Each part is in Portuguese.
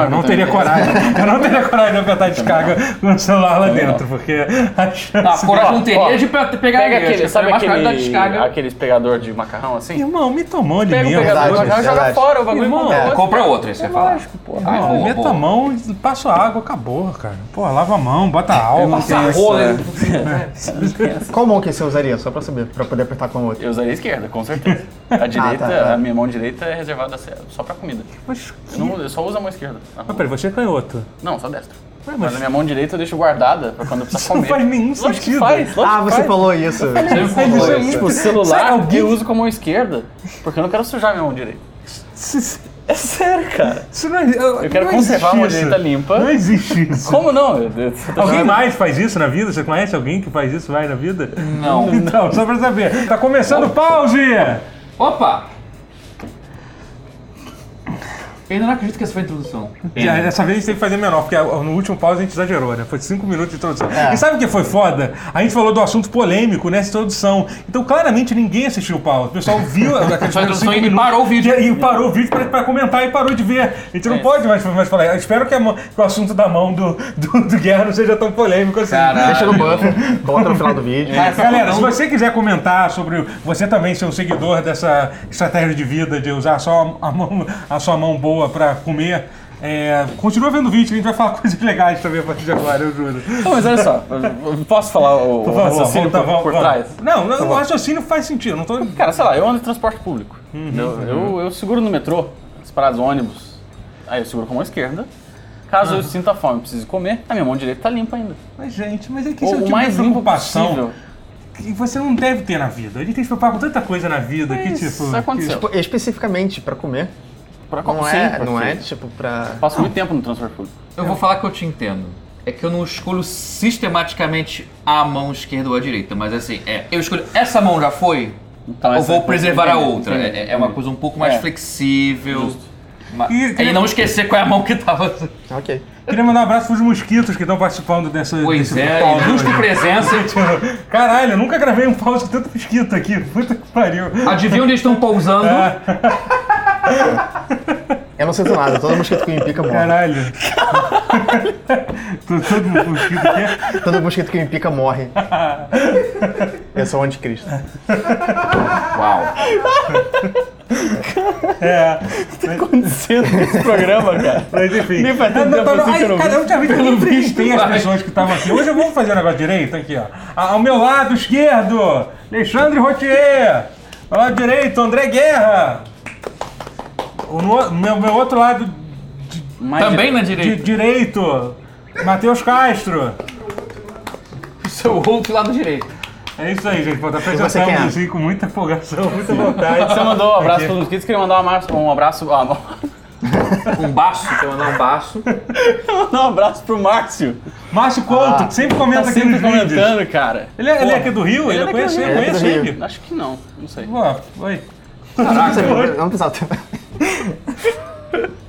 Não, eu não teria coragem. Eu não teria coragem de apertar descarga com o celular lá dentro, porque a chance... Ah, coragem não teria de pe- pegar Pega aquele, que sabe da aquele, aqueles pegador de macarrão assim? Irmão, me tomou de Pega o mesmo. pegador de Verdade, macarrão e joga fora o bagulho Irmão, compra é, outro. Compra outro, aí você fala. Lógico, porra. Ah, boa, meta a mão e passo a água, acabou, cara. Pô, lava a mão, bota álcool. essa- rola. Qual mão que você usaria? Só pra saber, pra poder apertar com a outra. Eu usaria a esquerda, com certeza. A direita, tá. a minha mão direita é reservada só pra comida. Mas, Eu, não- eu só uso a mão esquerda. mas peraí, você é canhoto. Não, só destra. Ué, Mas mas a minha mão direita eu deixo guardada pra quando eu precisar isso não comer. faz nenhum Lógico que sentido. faz, Ah, que você faz. falou isso. Você Isso falou é isso. muito- Tipo, Sério, celular alguém- eu uso com a mão esquerda, porque eu não quero sujar minha mão direita. É sério, cara. Isso não, eu, Eu quero não conservar a mão direita isso. limpa. Não existe isso. Como não? Alguém mais faz isso na vida? Você conhece alguém que faz isso mais na vida? Não. Então, só pra saber. Tá começando o pause! Opa! Eu ainda não acredito que essa foi a introdução. E aí, dessa vez a gente tem que fazer menor, porque no último pause a gente exagerou, né? Foi 5 minutos de introdução. É. E sabe o que foi foda? A gente falou do assunto polêmico nessa introdução. Então, claramente, ninguém assistiu o pause. O pessoal viu aqueles Só a primeiros introdução cinco e minutos parou o vídeo. E, e parou o vídeo pra, pra comentar e parou de ver. A gente não É. pode mais, mais falar. Eu espero que, a que o assunto da mão do, do, do Guerra não seja tão polêmico assim. Caralho. Deixa no buffer, bota no final do vídeo. Galera, se não- você quiser comentar sobre você também ser um seguidor dessa estratégia de vida de usar só a, mão, a sua mão boa pra comer, é, continua vendo o vídeo que a gente vai falar coisas legais também a partir de agora, eu juro. Não, mas olha só, posso falar o, o favor, raciocínio volta, por, vamos, por trás? Não, não o raciocínio faz sentido, não tô... Cara, sei lá, eu ando em transporte público. Uhum, eu, eu, eu seguro no metrô, as paradas ônibus. Aí eu seguro com a mão esquerda. Caso eu sinta fome e precise comer, a minha mão direita tá limpa ainda. Mas, gente, mas é que isso é o tipo mais de limpo preocupação possível. que você não deve ter na vida. A gente tem que se preocupar com tanta coisa na vida que, Isso tipo... aconteceu. Tipo, especificamente pra comer. Pra Não sim, é, não é tipo pra. Passo muito tempo no transporte público. Eu vou falar que eu te entendo. É que eu não escolho sistematicamente a mão esquerda ou a direita, mas assim, é, eu escolho essa mão já foi, Então, eu essa- vou preservar a outra. entendi, É, é uma entendi. coisa um pouco mais É. flexível. Ma- E- E, não esquecer qual é a mão que tava. Ok. Queria mandar um abraço pros mosquitos que estão participando dessa... Pois desse é, hoje. presença. Caralho, eu nunca gravei um pause com tanto mosquito aqui. Puta que pariu. Adivinha onde eles estão pousando? Eu não sinto nada, todo mosquito que me pica morre. Caralho. Tô todo mosquito aqui. Todo mosquito que me pica morre. Eu sou o anticristo. Uau. É. acontecendo nesse programa, cara? Mas enfim. Nem faz tanto tempo assim que eu não cara, vi. eu tinha visto, eu Pelo visto, tem as pessoas que estavam aqui. Hoje eu vou fazer o negócio direito aqui, ó. A- Ao meu lado esquerdo, Alexandre Rotier. Ao lado direito, André Guerra. O no, meu, meu outro lado Mais Também na de, direita. direito, Matheus Castro. O seu outro lado direito. É isso aí, gente. Pô, tá você apresentando quem é? assim com muita empolgação, muita vontade. Você mandou um abraço para os mosquitos, queria mandar um abraço, um abraço, ah, não. Um baço, quer mandar um baço. mandar um abraço pro Márcio. Márcio Couto, que sempre comenta Tá aqui sempre nos vídeos. comentando, cara. Ele é, ele é aqui do Rio? Ele, ele é conheço Ele é ele. Acho que não, não sei. Pô, oi. Caraca, eu não precisava.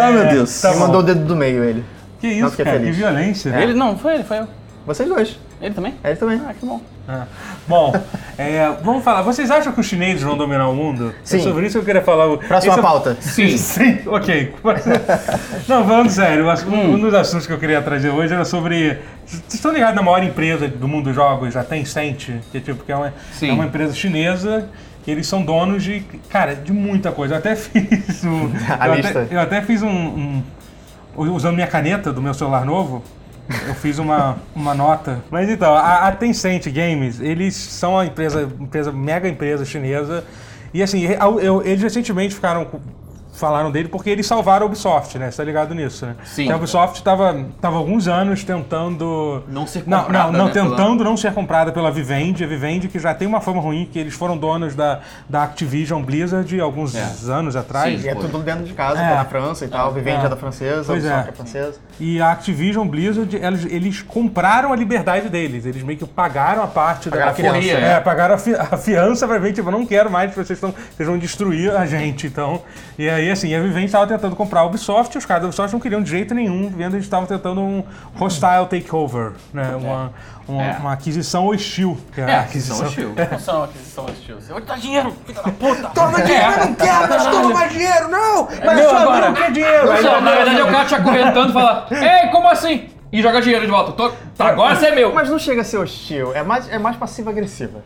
Ah, meu Deus. Tá mandou o dedo do meio, ele. Que Não isso, fiquei cara, que feliz. violência. Ele não, foi ele, foi eu. Vocês dois. Ele também? Ele também. Ah, que bom. Ah. Bom, é, vamos falar. Vocês acham que os chineses vão dominar o mundo? Sim. É sobre isso que eu queria falar. Próxima Esse é- pauta. Sim. Sim, ok. Não, falando sério, um, um dos assuntos que eu queria trazer hoje era sobre. Vocês estão ligados na maior empresa do mundo dos jogos, a Tencent? Que, é tipo, que é, uma, é uma empresa chinesa. Que Eles são donos de, cara, de muita coisa. Eu até fiz um. A eu, lista. Até, eu até fiz um, um- Usando minha caneta do meu celular novo, eu fiz uma, uma nota. Mas então, a, a Tencent Games, eles são uma empresa, empresa, mega empresa chinesa. E assim, eu- eu- eles recentemente ficaram. Falaram dele porque eles salvaram a Ubisoft, né? Você tá ligado nisso, né? Sim. A Ubisoft estava tava alguns anos tentando. Não ser Não, comprada, não, não né, pela- tentando não ser comprada pela Vivendi. A Vivendi que já tem uma fama ruim, que eles foram donos da, da Activision Blizzard alguns É. anos atrás. Sim. E é tudo dentro de casa, É. tá na França e tal. É. é da francesa, Pois o é. é. é francesa. E a Activision Blizzard, eles, eles compraram a liberdade deles. Eles meio que pagaram a parte Pagaram da a fiança, Corria, É, pagaram a, fi- a fiança pra ver, tipo, não quero mais, vocês, estão, vocês vão destruir a gente, então. E aí assim, a Vivendi estava tentando comprar a Ubisoft, e os caras da Ubisoft não queriam de jeito nenhum, vendo eles estavam tentando um hostile takeover, né? Uma, uma, É. uma aquisição hostil. que É, aquisição hostil. Função aquisição hostil. Você vai dar dinheiro, filha da puta! Toma dinheiro, eu não quero, mas toma mais dinheiro, não! Mas meu só agora. não quer dinheiro! Não, na verdade é o cara te acorrentando e fala, ei, como assim? E joga dinheiro de volta. Tô- tá, agora você é meu. Mas não chega a ser hostil, é mais, é mais passiva-agressiva.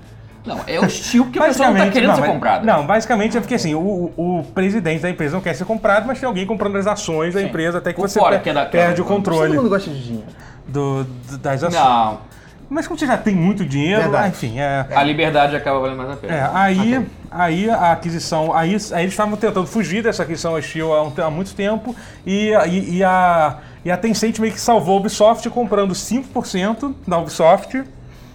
Não, é hostil porque a pessoa não tá querendo não, ser mas- comprada. Não, basicamente é porque assim, o, o presidente da empresa não quer ser comprado, mas tem alguém comprando as ações da empresa até que Por você fora, per- que é da- perde o Todo controle mundo gosta de dinheiro. do, do- das ações. Não, Mas como você já tem muito dinheiro, Verdade. enfim, é. a liberdade acaba valendo mais a pena. É, aí, aí a aquisição. Aí, aí eles estavam tentando fugir dessa aquisição hostil há, um há muito tempo e, e, e a, e a Tencent meio que salvou a Ubisoft comprando 5% da Ubisoft.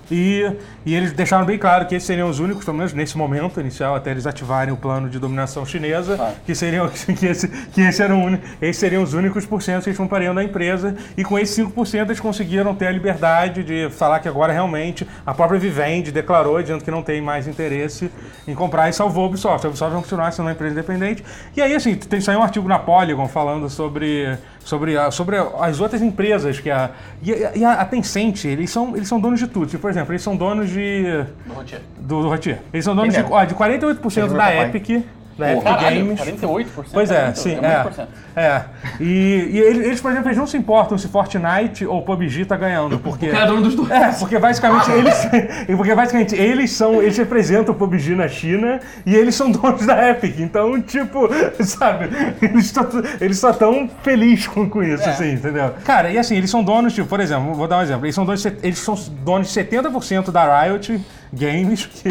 E, e eles deixaram bem claro que esses seriam os únicos, pelo menos nesse momento inicial, até eles ativarem o plano de dominação chinesa, Claro. que seriam que esse, que esse era o uni- esses seriam os únicos porcentos que eles comprariam da empresa. E com esses 5% eles conseguiram ter a liberdade de falar que agora realmente a própria Vivendi declarou, dizendo que não tem mais interesse em comprar e salvou a Ubisoft. A Ubisoft vai continuar sendo uma empresa independente. E aí, assim, tem saiu um artigo na Polygon falando sobre, sobre, a- sobre as outras empresas que a. E, a- e a, a Tencent, eles são, eles são donos de tudo. Tipo, por exemplo, eles são donos de. Do Rotier. do, do Rotier. Eles são donos de, ó, de 48% Eles da. Epic. Da Epic Caralho, Games. 48%? Pois é, muito, sim, é. cento. É. E, e eles, eles, por exemplo, eles não se importam se Fortnite ou PUBG tá ganhando, porque... Porque é dono dos dois. É, porque basicamente eles, porque basicamente eles são, eles representam o PUBG na China e eles são donos da Epic. Então, tipo, sabe, eles só eles só tão felizes com, com isso, É. assim, entendeu? Cara, e assim, eles são donos, tipo, por exemplo, vou dar um exemplo, eles são donos, eles são donos de 70% da Riot Games, que,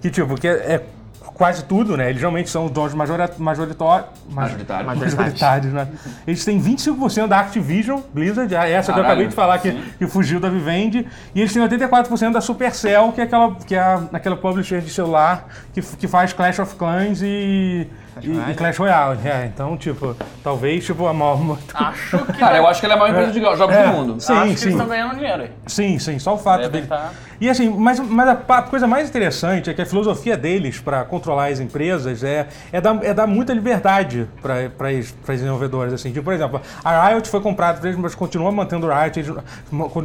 que tipo, que é, é quase tudo, né? Eles realmente são os donos majora- majoritórios. Majoritário. Majoritários, né? Eles têm 25% da Activision, Blizzard, a- essa que eu Caralho, acabei de falar que, que fugiu da Vivendi, e eles têm 84% da Supercell, que é aquela, que é aquela publisher de celular que, que faz Clash of Clans e, e, e Clash Royale. É, então, tipo, talvez tipo, a maior. Acho que. Cara, eu acho que ele é a maior empresa de jogos É, do mundo. sim, acho que sim. eles estão ganhando dinheiro aí. Sim, sim, só o fato Devem dele. tá- E assim, mas, mas a, coisa mais interessante é que a filosofia deles para controlar as empresas é, é, dar, é dar muita liberdade para os desenvolvedores. Assim. Tipo, por exemplo, a Riot foi comprada por eles, mas continua mantendo o Riot, eles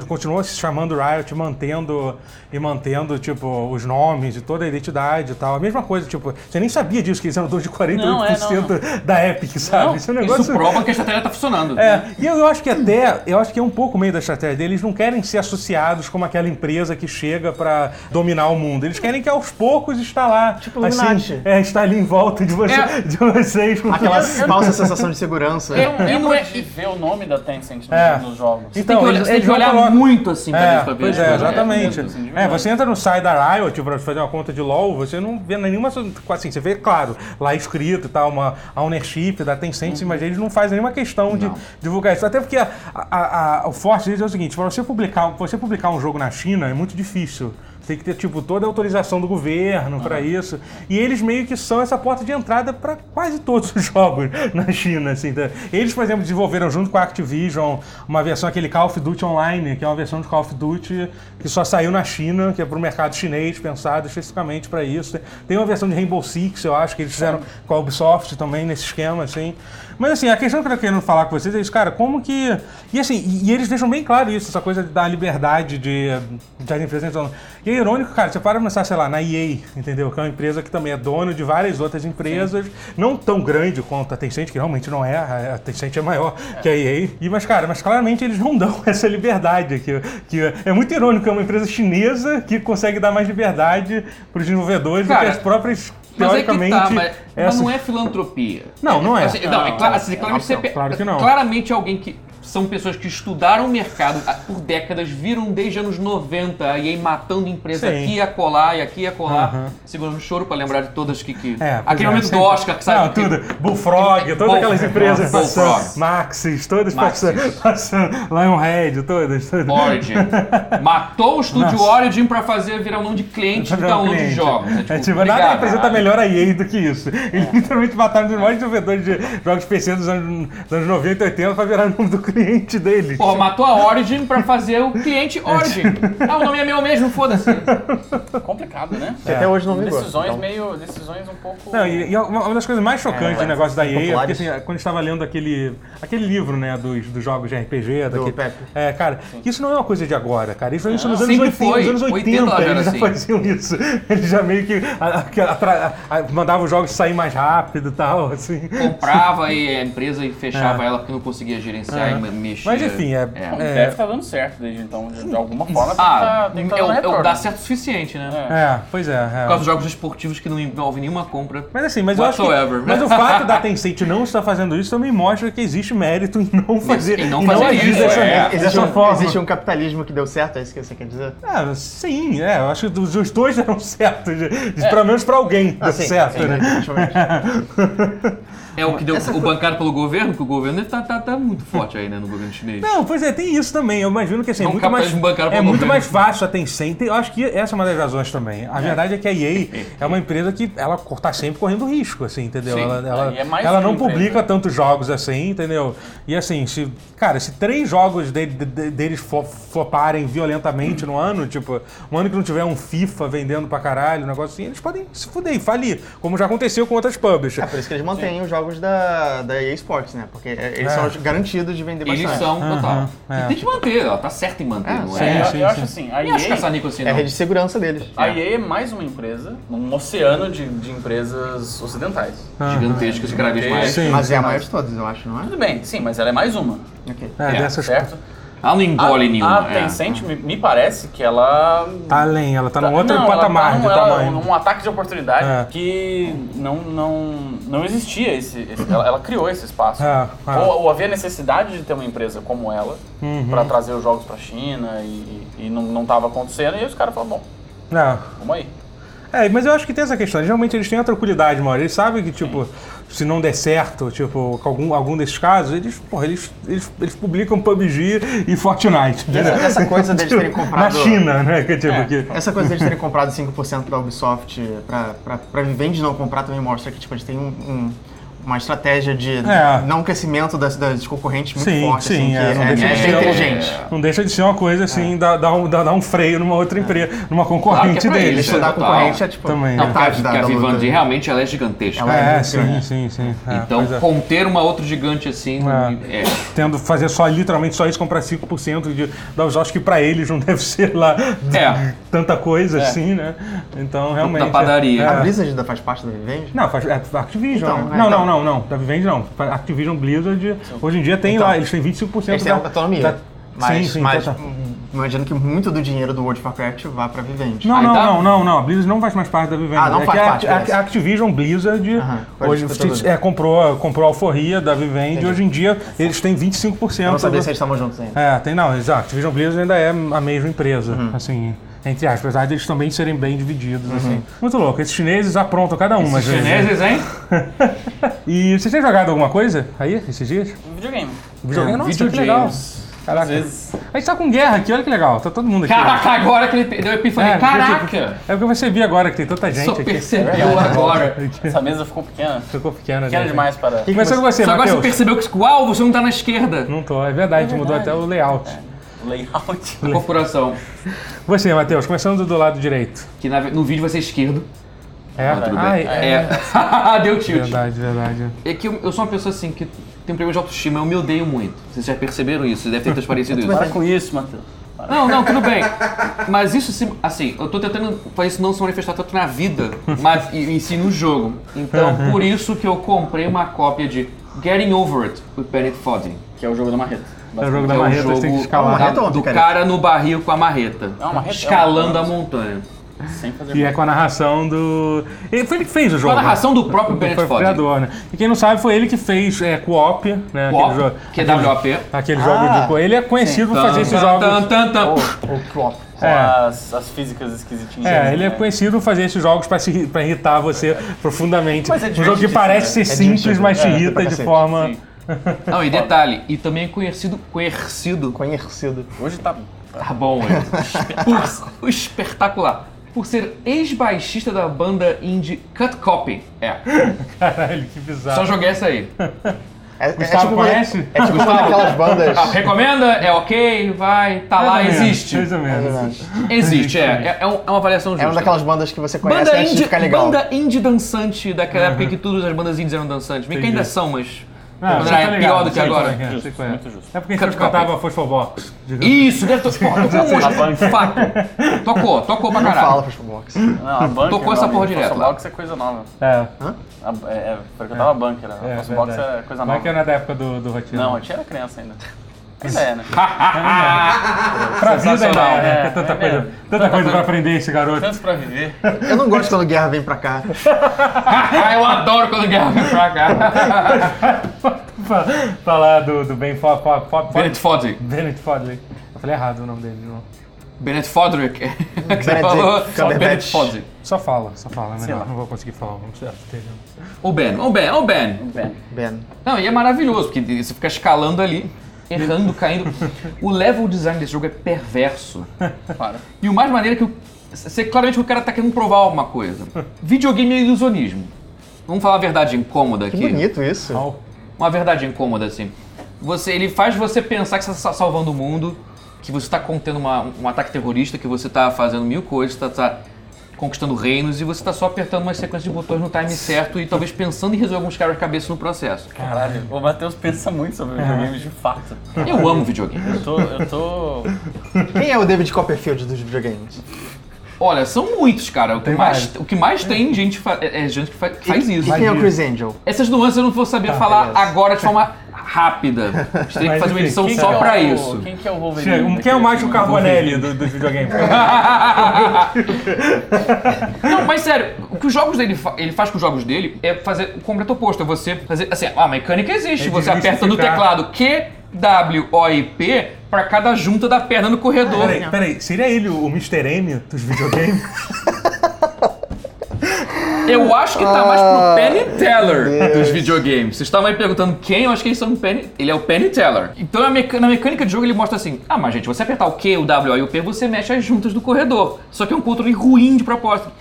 continua se chamando Riot, mantendo e mantendo tipo, os nomes e toda a identidade e tal. A mesma coisa, tipo, você nem sabia disso, que eles eram donos de 48% Não, é, não, da Epic, sabe? Não, Esse é um negócio. Isso prova que a estratégia tá funcionando. É, e eu, eu acho que até, eu acho que é um pouco meio da estratégia deles, eles não querem ser associados como aquela empresa que chega pra dominar o mundo. Eles querem que aos poucos está lá, Tipo assim, é, está ali em volta de, você, É. de vocês. Com Aquela falsa sensação de segurança. É, Eu E não é- de ver o nome da Tencent nos, É. nos jogos. Você Então, tem que olhar, eles- você tem que não olhar muito assim pra ver É, ver. pois né? é, É, exatamente. mesmo, assim, É, verdade. você entra no site da Riot pra fazer uma conta de LoL, você não vê nenhuma. Assim, você vê, claro, lá escrito e tal, uma a ownership da Tencent, mas eles não fazem nenhuma questão de divulgar isso. Até porque a, a- a- o forte deles é o seguinte: pra você publicar, você publicar um jogo na China é muito difícil. Tem que ter, tipo, toda a autorização do governo pra isso. E eles meio que são essa porta de entrada pra quase todos os jogos na China, assim. tá? Eles, por exemplo, desenvolveram junto com a Activision uma versão, aquele Call of Duty Online, que é uma versão de Call of Duty que só saiu na China, que é pro mercado chinês, pensado especificamente pra isso. Tem uma versão de Rainbow Six, eu acho, que eles fizeram com a Ubisoft também, nesse esquema, assim. Mas assim, a questão que eu tô querendo falar com vocês é isso, cara, como que. E assim, e, eles deixam bem claro isso, essa coisa da liberdade de, de as empresas. E é irônico, cara, você para pensar, sei lá, na EA, entendeu? Que é uma empresa que também é dona de várias outras empresas, não tão grande quanto a Tencent, que realmente não é, a Tencent é maior que a EA. E, mas, cara, mas claramente eles não dão essa liberdade. Que, que é muito irônico, é uma empresa chinesa que consegue dar mais liberdade para os desenvolvedores do Cara, que as próprias, Mas é que teoricamente. tá, mas, mas essas- não é filantropia. Não, não é. Assim, não, é cla- assim, claramente, você pe- claro que não. claramente alguém que. São pessoas que estudaram o mercado ah, por décadas, viram desde anos 90 e aí matando empresa Sim. aqui e acolá e aqui e acolá, Aham. segurando o choro pra lembrar de todas que. que... É, pois Aquele é, momento sempre- do Oscar que sabe. Não, que- tudo. Bullfrog, todas aquelas empresas Bullfrog. passando. Maxis, todas Maxis. passando. passando Lionhead, todas. todas. Origin. Matou o estúdio Nossa. Origin pra fazer virar o nome de cliente de Pra download cliente. de jogos. É tipo, nada obrigado, representa caralho. melhor a EA do que isso. Eles literalmente mataram os maiores desenvolvedores de jogos PC dos anos, dos anos 90 e 80 pra virar o nome do, cliente deles. Porra, matou a Origin pra fazer o cliente Origin. Ah, o nome é meu mesmo, foda-se. Complicado, né? Que até hoje não gosta. Decisões então. meio. Decisões um pouco. Não, e, e uma uma das coisas mais chocantes É, do negócio da EA é porque assim, quando a gente tava lendo aquele, aquele livro, né, dos, dos jogos de RPG, daquele, Pepe. é, cara, isso não é uma coisa de agora, cara. Isso, isso nos anos sempre 80, foi. nos anos 80, 80 já era eles já assim. faziam isso. Eles já meio que a- a- atra- a- mandavam os jogos sair mais rápido e tal, assim. Comprava e a empresa e fechava ela porque não conseguia gerenciar É. me- mexia. Mas enfim, é- Bom, é- Deve estar dando certo desde então. De, de alguma forma Ah, tem que tá, tem que tá é, dando o- é o retorno. dá certo o suficiente, né? É, pois é. é. Por causa dos jogos esportivos que não envolvem nenhuma compra. Mas assim, mas eu acho que, Whatsoever. mas o fato da Tencent não estar fazendo isso também mostra que existe mérito em não fazer, em não fazer agir isso, dessa, é. Existe dessa um, forma. existe um capitalismo que deu certo, é isso que você quer dizer? Ah, sim, é, eu acho que os, os dois deram certo, de- de- pelo menos pra alguém deu Ah, sim, certo, sim, né? É o que deu o bancado pelo governo, que o governo tá, tá, tá muito forte aí, né, no governo chinês. Não, pois é, tem isso também. Eu imagino que assim, é É muito mais, é pelo muito governo. mais fácil a Tencent. Eu acho que essa é uma das razões também. A verdade é que a EA é uma empresa que ela tá sempre correndo risco, assim, entendeu? Sim. Ela, ela, E é mais ela não empresa. publica tantos jogos assim, entendeu? E assim, se, cara, se três jogos de- de- de- deles flo- floparem violentamente no ano, tipo, um ano que não tiver um FIFA vendendo pra caralho, um negócio assim, eles podem se fuder e falir, como já aconteceu com outras É publishers. por isso que eles mantêm os jogos da, da EA Sports, né? Porque eles É. são os garantidos de vender Eles bastante. são total. É. E tem que manter, ela tá certa em manter, É, não sim, é? eu, sim, eu acho sim. assim, a acho EA, assim, É a rede de segurança deles. a EA é mais uma empresa num oceano de, de empresas ocidentais. Gigantescas, cada vez mais. Sim. Mas é a maior de todas, eu acho, não é? Tudo bem, sim, mas ela é mais uma, Ok. É, É, dessas certo? Ela não engole a, nenhuma. A é. Tencent, me, me parece que ela Tá além, ela tá num outro não, patamar ela tá de ela- tamanho. num ataque de oportunidade É. que não, não, não existia esse, esse- ela, ela criou esse espaço. É, é. Ou, ou havia necessidade de ter uma empresa como ela Uhum. pra trazer os jogos pra China e, e não, não tava acontecendo e aí os caras falaram, bom, Não. vamos aí. É, mas eu acho que tem essa questão. Geralmente eles têm a tranquilidade, mano. Eles sabem que, tipo, se não der certo, tipo, com algum, algum desses casos, eles, porra, eles, eles, eles publicam PUBG e Fortnite. Essa, essa coisa deles terem Na comprado. China, né? Que, tipo, É. que, Essa coisa deles terem comprado 5% da Ubisoft pra, pra, pra Vivendi não comprar também mostra que tipo, eles têm um- um- uma estratégia de É. não crescimento das, das concorrentes muito Sim, forte, sim, assim, que é, é, não deixa é de ser um- inteligente. não deixa de ser uma coisa assim, dar, dar, um, dar, um freio numa outra empresa, numa concorrente Claro é deles. eles, Estudar a total. concorrente é tipo Também, Não, né? metade da, a da luta. Vivendi realmente ela é gigantesca. Ela É, muito sim, sim, sim. É, Então, é. conter uma outra gigante assim. É. é. Tendo fazer só literalmente só isso, comprar 5% de, dos jogos que pra eles não deve ser lá É. tanta coisa assim, né? Então realmente. Da padaria. é- A é. Blizzard ainda faz parte da Vivendi? Não, faz, é Activision. Então, né? é, não, então. não, não, não. Da Vivendi não. Activision Blizzard, hoje em dia tem Então, lá, eles têm 25% Eles têm da, autonomia. da- Mas, sim, sim, mas total. hum, imagino que muito do dinheiro do World of Warcraft vá pra Vivendi. Não, não, tá. não, não, não. A Blizzard não faz mais parte da Vivendi. Ah, não é faz parte, a, a Activision Blizzard Aham, pode hoje, é, comprou, comprou a alforria da Vivendi. Hoje em dia eles têm 25%. Eu não sabia do- se eles estavam juntos ainda. É, tem não, exato. Activision Blizzard ainda é a mesma empresa, Uhum. assim, entre aspas, apesar de eles também serem bem divididos, assim. Muito louco. Esses chineses aprontam cada uma. às vezes, né? Chineses, hein? E vocês têm jogado alguma coisa aí, esses dias? Videogame. Videogame? Nossa, que videogames. legal. Às Caraca. vezes. A gente tá com guerra aqui, olha que legal. Tá todo mundo aqui. Caraca, agora que ele deu epifania. É, porque, Caraca! É porque você viu agora que tem tanta gente Só aqui. percebeu agora. Essa mesa ficou pequena. Ficou pequena. Pequena gente. demais para. Começando com você, Só agora você percebeu que, uau, você não tá na esquerda. Não tô, é verdade, a gente mudou até o layout. o layout. Corporação. Você, Matheus, começando do lado direito. Que na- no vídeo vai ser esquerdo. É? Tudo Ah, bem. é. É. Deu tilt. Verdade, verdade. É que eu, eu sou uma pessoa assim que tem um problema de autoestima, eu me odeio muito. Vocês já perceberam isso, vocês devem ter transparecido isso. Para com isso, Matheus. Não, não, tudo bem. Mas isso, se- assim, eu tô tentando fazer isso não se manifestar tanto na vida, mas e, e sim no jogo. Então, por isso que eu comprei uma cópia de Getting Over It, with Bennett Foddy. Que é o jogo da marreta. É o jogo da é o marreta, você tem que jogo escalar. Marreta da- ou do cara no barril com a marreta. É uma marreta? Escalando É a montanha. Sem fazer Que é com a narração do. Ele foi ele que fez o jogo. Com a narração do né? próprio Foi Bennett o Foddy. criador, né? E quem não sabe, foi ele que fez é, Co-op, né? Co-op, aquele jogo- que é aquele- WAP. Aquele Ah, jogo de. co- Ele é conhecido por fazer esses jogos. tan, tan, tan. Ou Clop. com É. as, as físicas esquisitinhas. É, ali, ele é né? conhecido por fazer esses jogos pra, se, iri- pra irritar você profundamente. Mas é um jogo que parece né? ser É simples, mas te É, irrita de forma. Sim. Não, e detalhe, e também é conhecido, conhecido, Conhecido. Hoje tá. tá bom, é, espetacular, por ser ex-baixista da banda indie Cut Copy. É, Caralho, que bizarro. só joguei essa aí. É, é Gustavo tipo uma, é conhece? tipo uma daquelas bandas. Ah, recomenda? É ok? Vai? Tá lá? Mais ou menos, Existe? Mais ou menos. Existe, é. É, é um- é uma avaliação É justa. uma daquelas bandas que você conhece Banda antes de indie, ficar legal. banda indie dançante daquela época em que todas as bandas indies eram dançantes. Bem que ainda são, mas. Ah, você era tá pior do que agora. é é, Justo, é. muito justo. É porque a gente cantava Phosphor Box. digamos. Isso, deve ter. Tocou muito. Fato. Tocou, tocou pra Não caralho. fala Fastball Box. Não, a bunker, Tocou essa porra direto Fossil lá. Box é coisa nova. É, A, é, é, frequentava a bunker. é, A Fossil Box verdade. é coisa Mas nova. que era da época do, do Rotinho. Não, eu tinha era criança ainda. Ainda é, né? Pra vida ainda Sensacional, é, né? é, tanta é coisa, mesmo. tanta coisa pra aprender esse garoto. Tantos pra viver. Eu não gosto quando guerra vem pra cá. Ah, eu adoro quando guerra vem pra cá. Fa- Falar do, do Ben Fo- Fo- Fo- Fo- Bennett Fodrick. Bennett Fodley. Eu falei errado o nome dele, não. Bennett Fodrick. Que você falou. Cumberbatch. Bennett Fodrick. Só fala, só fala, é lá. Não vou conseguir falar, vamos certo. entendeu? O Ben, o Ben, o Ben. Bem, Ben. Não, e é maravilhoso, porque você fica escalando ali, errando, caindo. O level design desse jogo é perverso. para. E o mais maneiro é que o, você, claramente o cara tá querendo provar alguma coisa. Videogame é ilusionismo. Vamos falar a verdade incômoda Que aqui. bonito isso. Uma verdade incômoda, assim. Você, ele faz você pensar que você está salvando o mundo, que você está contendo uma- um ataque terrorista, que você está fazendo mil coisas, está conquistando reinos e você está só apertando uma sequência de botões no time certo e talvez pensando em resolver alguns quebra-cabeça no processo. Caralho, o Matheus pensa muito sobre videogames de fato. Eu amo videogame. Eu tô. Eu tô. Quem é o David Copperfield dos videogames? Olha, são muitos, cara. O que, Tem mais, o que mais tem gente é, é gente que, fa- que faz isso. E quem é o Chris Angel? Essas nuances eu não vou saber falar beleza. agora de forma rápida. A gente teria que fazer uma edição quem só é pra o- isso. Quem que é o Wolverine? Chega, Quem é o Márcio? Carbonelli do, dos videogames? Não, mas sério, o que os jogos dele fa- ele faz com os jogos dele é fazer o completo oposto. É você fazer. Assim, a mecânica existe. É você aperta no teclado Q, W, O e P pra cada junta da perna no corredor. Peraí, peraí, seria ele o Mr. M dos videogames? Eu acho que tá mais pro Penny meu Teller dos videogames. Vocês estavam aí perguntando quem, eu acho que eles são o Penny. Ele é o Penny Teller. Então na mecânica de jogo ele mostra assim: ah, mas gente, você apertar o Q, o W e o P, você mexe as juntas do corredor. Só que é um controle ruim de propósito.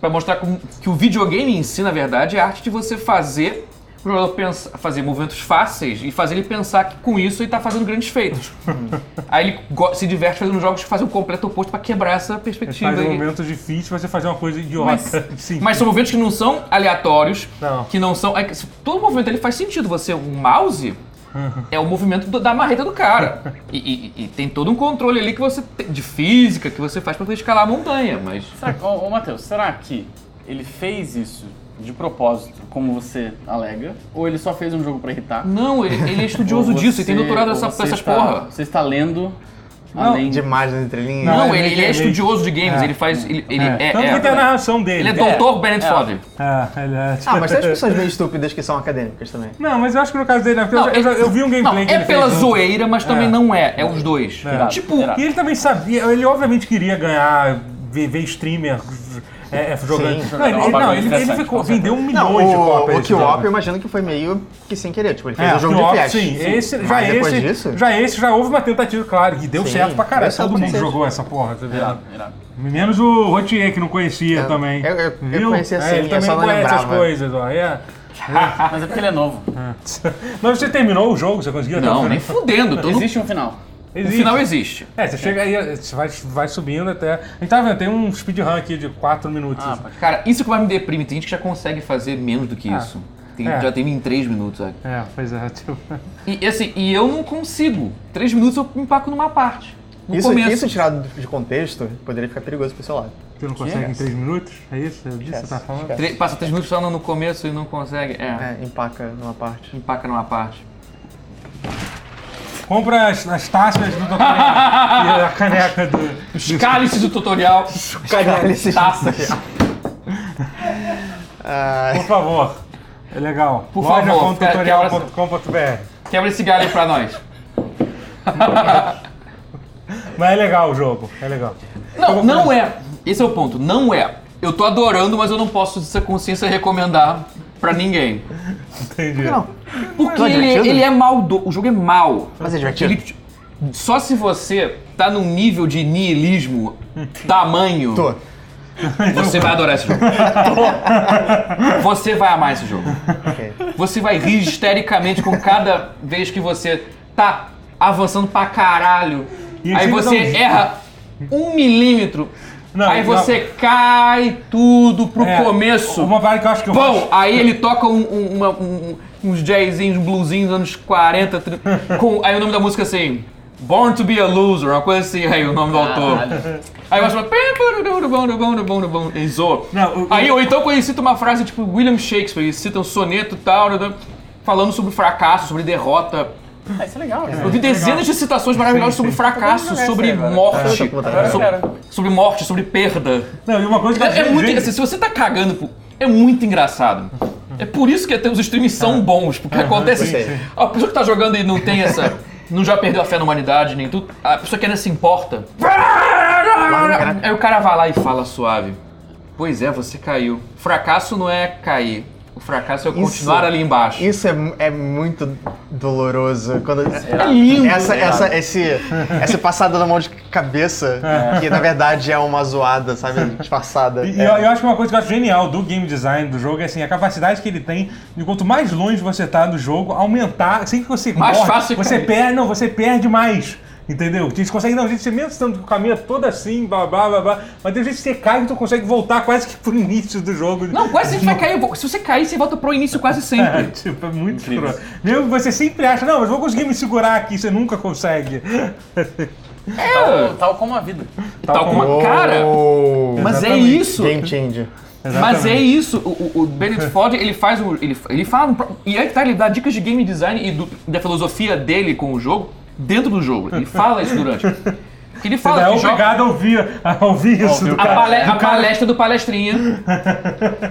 Pra mostrar como- que o videogame em si, na verdade, é a arte de você fazer o jogador pensa- fazer movimentos fáceis e fazer ele pensar que com isso ele tá fazendo grandes feitos. Aí ele se diverte fazendo jogos que fazem o completo oposto pra quebrar essa perspectiva. Faz um aí. momento difícil você fazer uma coisa idiota. Sim. Mas são movimentos que não são aleatórios, Não. que não são. é todo movimento ele faz sentido. Você, um mouse é o movimento do- da marreta do cara. E, e- e tem todo um controle ali que você te- de física que você faz pra poder escalar a montanha. Mas Será, ô, ô Matheus, será que ele fez isso de propósito, como você alega? Ou ele só fez um jogo pra irritar? não, ele, ele é estudioso Ou disso e tem você- doutorado ou nessa, você essas está- porra. Você está lendo Não, além Demais nas entrelinhas. Não, Não, é ele, ele é estudioso de games, É. ele faz. Ele, ele É. é. Tanto é- que tem a narração dele. ele é doutor Bennett é. Fodder. Ah, ele é... Ah, mas tem as pessoas meio estúpidas que são acadêmicas também. Não, mas eu acho que no caso dele, né, porque Não, eu, já- eu vi um gameplay Não, que é ele pela fez. zoeira, mas também É. não é. É os dois. É. Tipo. E ele também sabia, ele obviamente queria ganhar, ver, ver streamer é, é, jogando. Sim. Não, ele, Não, ele- ele, ele interessante, ficou, vendeu um Não, milhão de o, cópias. o jogo. Up eu imagino que foi meio que sem querer. Tipo, ele fez É, um jogo de flash. sim, esse, já Mas depois esse, disso? já esse já houve uma tentativa, claro, e deu Sim, certo pra caralho. Todo mundo jogou essa porra, tá irado. Menos o Rotier, que não conhecia Eu- também. eu- eu- eu Viu? conhecia É, sim, ele também só não conhece as lembrava. coisas, ó. É. Mas é porque ele é novo. Mas você terminou o jogo? Você conseguiu o não, nem fudendo. Tô no, Existe um final. O final existe. É, você chega aí, você vai, vai subindo até. A gente tá vendo, tem um speedrun aqui de 4 minutos. Ah. Cara, isso que vai me deprime. Tem gente que já consegue fazer menos do que Ah, isso. Tem- é. Já tem em 3 minutos, sabe? É, pois é, tipo. E assim, e eu não consigo. 3 minutos eu me empaco numa parte. No Isso, começo. isso tirado de contexto poderia ficar perigoso pro seu lado. Você não consegue em 3 minutos? É isso? É disso que você tá falando? Esquece. Tre- Passa 3 minutos só no no começo e não consegue. É. É, empaca numa parte. Empaca numa parte. Compra as, as taças do Dr. e a caneca do. Os cálices do tutorial. Cálices. Taças. Por favor. É legal. Por favor, Loja.tutorial.com.br Quebra esse galho aí pra nós. Mas é legal o jogo. É legal. Não, não é. Esse é o ponto. Não é. Eu tô adorando, mas eu não posso, dessa consciência, recomendar pra ninguém. Entendi. não. Porque Não é ele, ele é maldo. O jogo é mal. Mas é divertido. Ele- só se você tá num nível de niilismo tamanho Tô. Você vai adorar esse jogo. Você vai amar esse jogo. Você vai rir histericamente com cada vez que você tá avançando pra caralho. Aí você erra um milímetro. Não, aí não. você cai tudo pro É, começo. Uma parada que eu acho que eu Bom, aí ele toca um- um- uma- um- uns jazzinhos, uns bluesinhos dos anos 40, tri- com, aí o nome da música assim, Born to be a Loser, uma coisa assim, aí o nome do autor. Aí eu acho e zoa. Aí, ou então quando ele cita uma frase tipo William Shakespeare, ele cita um soneto e tal, né, falando sobre fracasso, sobre derrota. Ah, isso é legal. Eu vi dezenas de citações maravilhosas sobre fracasso, sobre morte, É, sobre, morte, sobre perda. Não, e uma coisa que eu É, é muito, assim, se você tá cagando, pô, é muito engraçado. É por isso que até os streams são bons, porque acontece sim, sim. a pessoa que tá jogando e não tem essa, não já perdeu a fé na humanidade nem tudo, a pessoa que ainda se importa. Aí o cara vai lá e fala suave. Pois é, você caiu. Fracasso não é cair. O fracasso é eu Isso- continuar ali embaixo. Isso é, é muito doloroso. Quando, É lindo. Essa, essa, esse, essa passada na mão de cabeça, que na verdade é uma zoada, sabe? Disfarçada. E É. eu, eu acho que uma coisa que eu acho genial do game design do jogo é assim, a capacidade que ele tem de quanto mais longe você tá do jogo, aumentar, sempre que você Mais morre, fácil você cair. perde, não, você perde mais. Entendeu? A gente consegue, não, a gente mesmo estando com o caminho todo assim, blá blá blá blá, mas tem vezes que você cai e tu consegue voltar quase que pro início do jogo. Não, quase sempre vai cair. Se você cair, você volta pro início quase É, sempre. tipo, é muito escroto. Mesmo que você sempre acha, não, mas vou conseguir me segurar aqui, você nunca consegue. Tal, tal como a vida. Tal como a cara. Oh, Mas é Exatamente. isso. Game changer. Mas é isso, o, o- o Bennett Ford, ele faz um, ele, ele fala, um e aí que tá, ele dá dicas de game design e do- da filosofia dele com o jogo, dentro do jogo. Ele fala isso durante. Porque ele Você fala é que joga, obrigado a ouvir, a ouvir isso do a, cara. pale- do a cara- palestra do palestrinha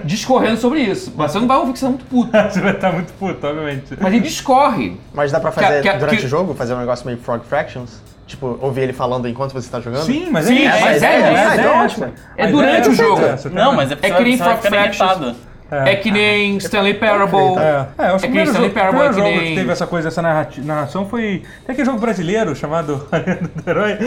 discorrendo sobre isso. Mas você não vai ouvir que você tá muito puto. Você vai estar muito puto, obviamente. Mas ele discorre. Mas dá pra Que- fazer que- durante que- o jogo? Fazer um negócio meio Frog Fractions? Tipo, ouvir ele falando enquanto você tá jogando? Sim, mas Sim, é isso. mas é a ideia então é ótimo. essa. É A durante o jogo. essa, tá? Não, mas é porque É você que nem você Frog ficar Fractions. Limitado. É, que nem Stanley Parable. É, é, eu acho que É o que nem primeiro Stanley jogo, Parable, o é primeiro que jogo nem- que teve essa coisa, essa narração foi. Tem aquele jogo brasileiro chamado do Herói.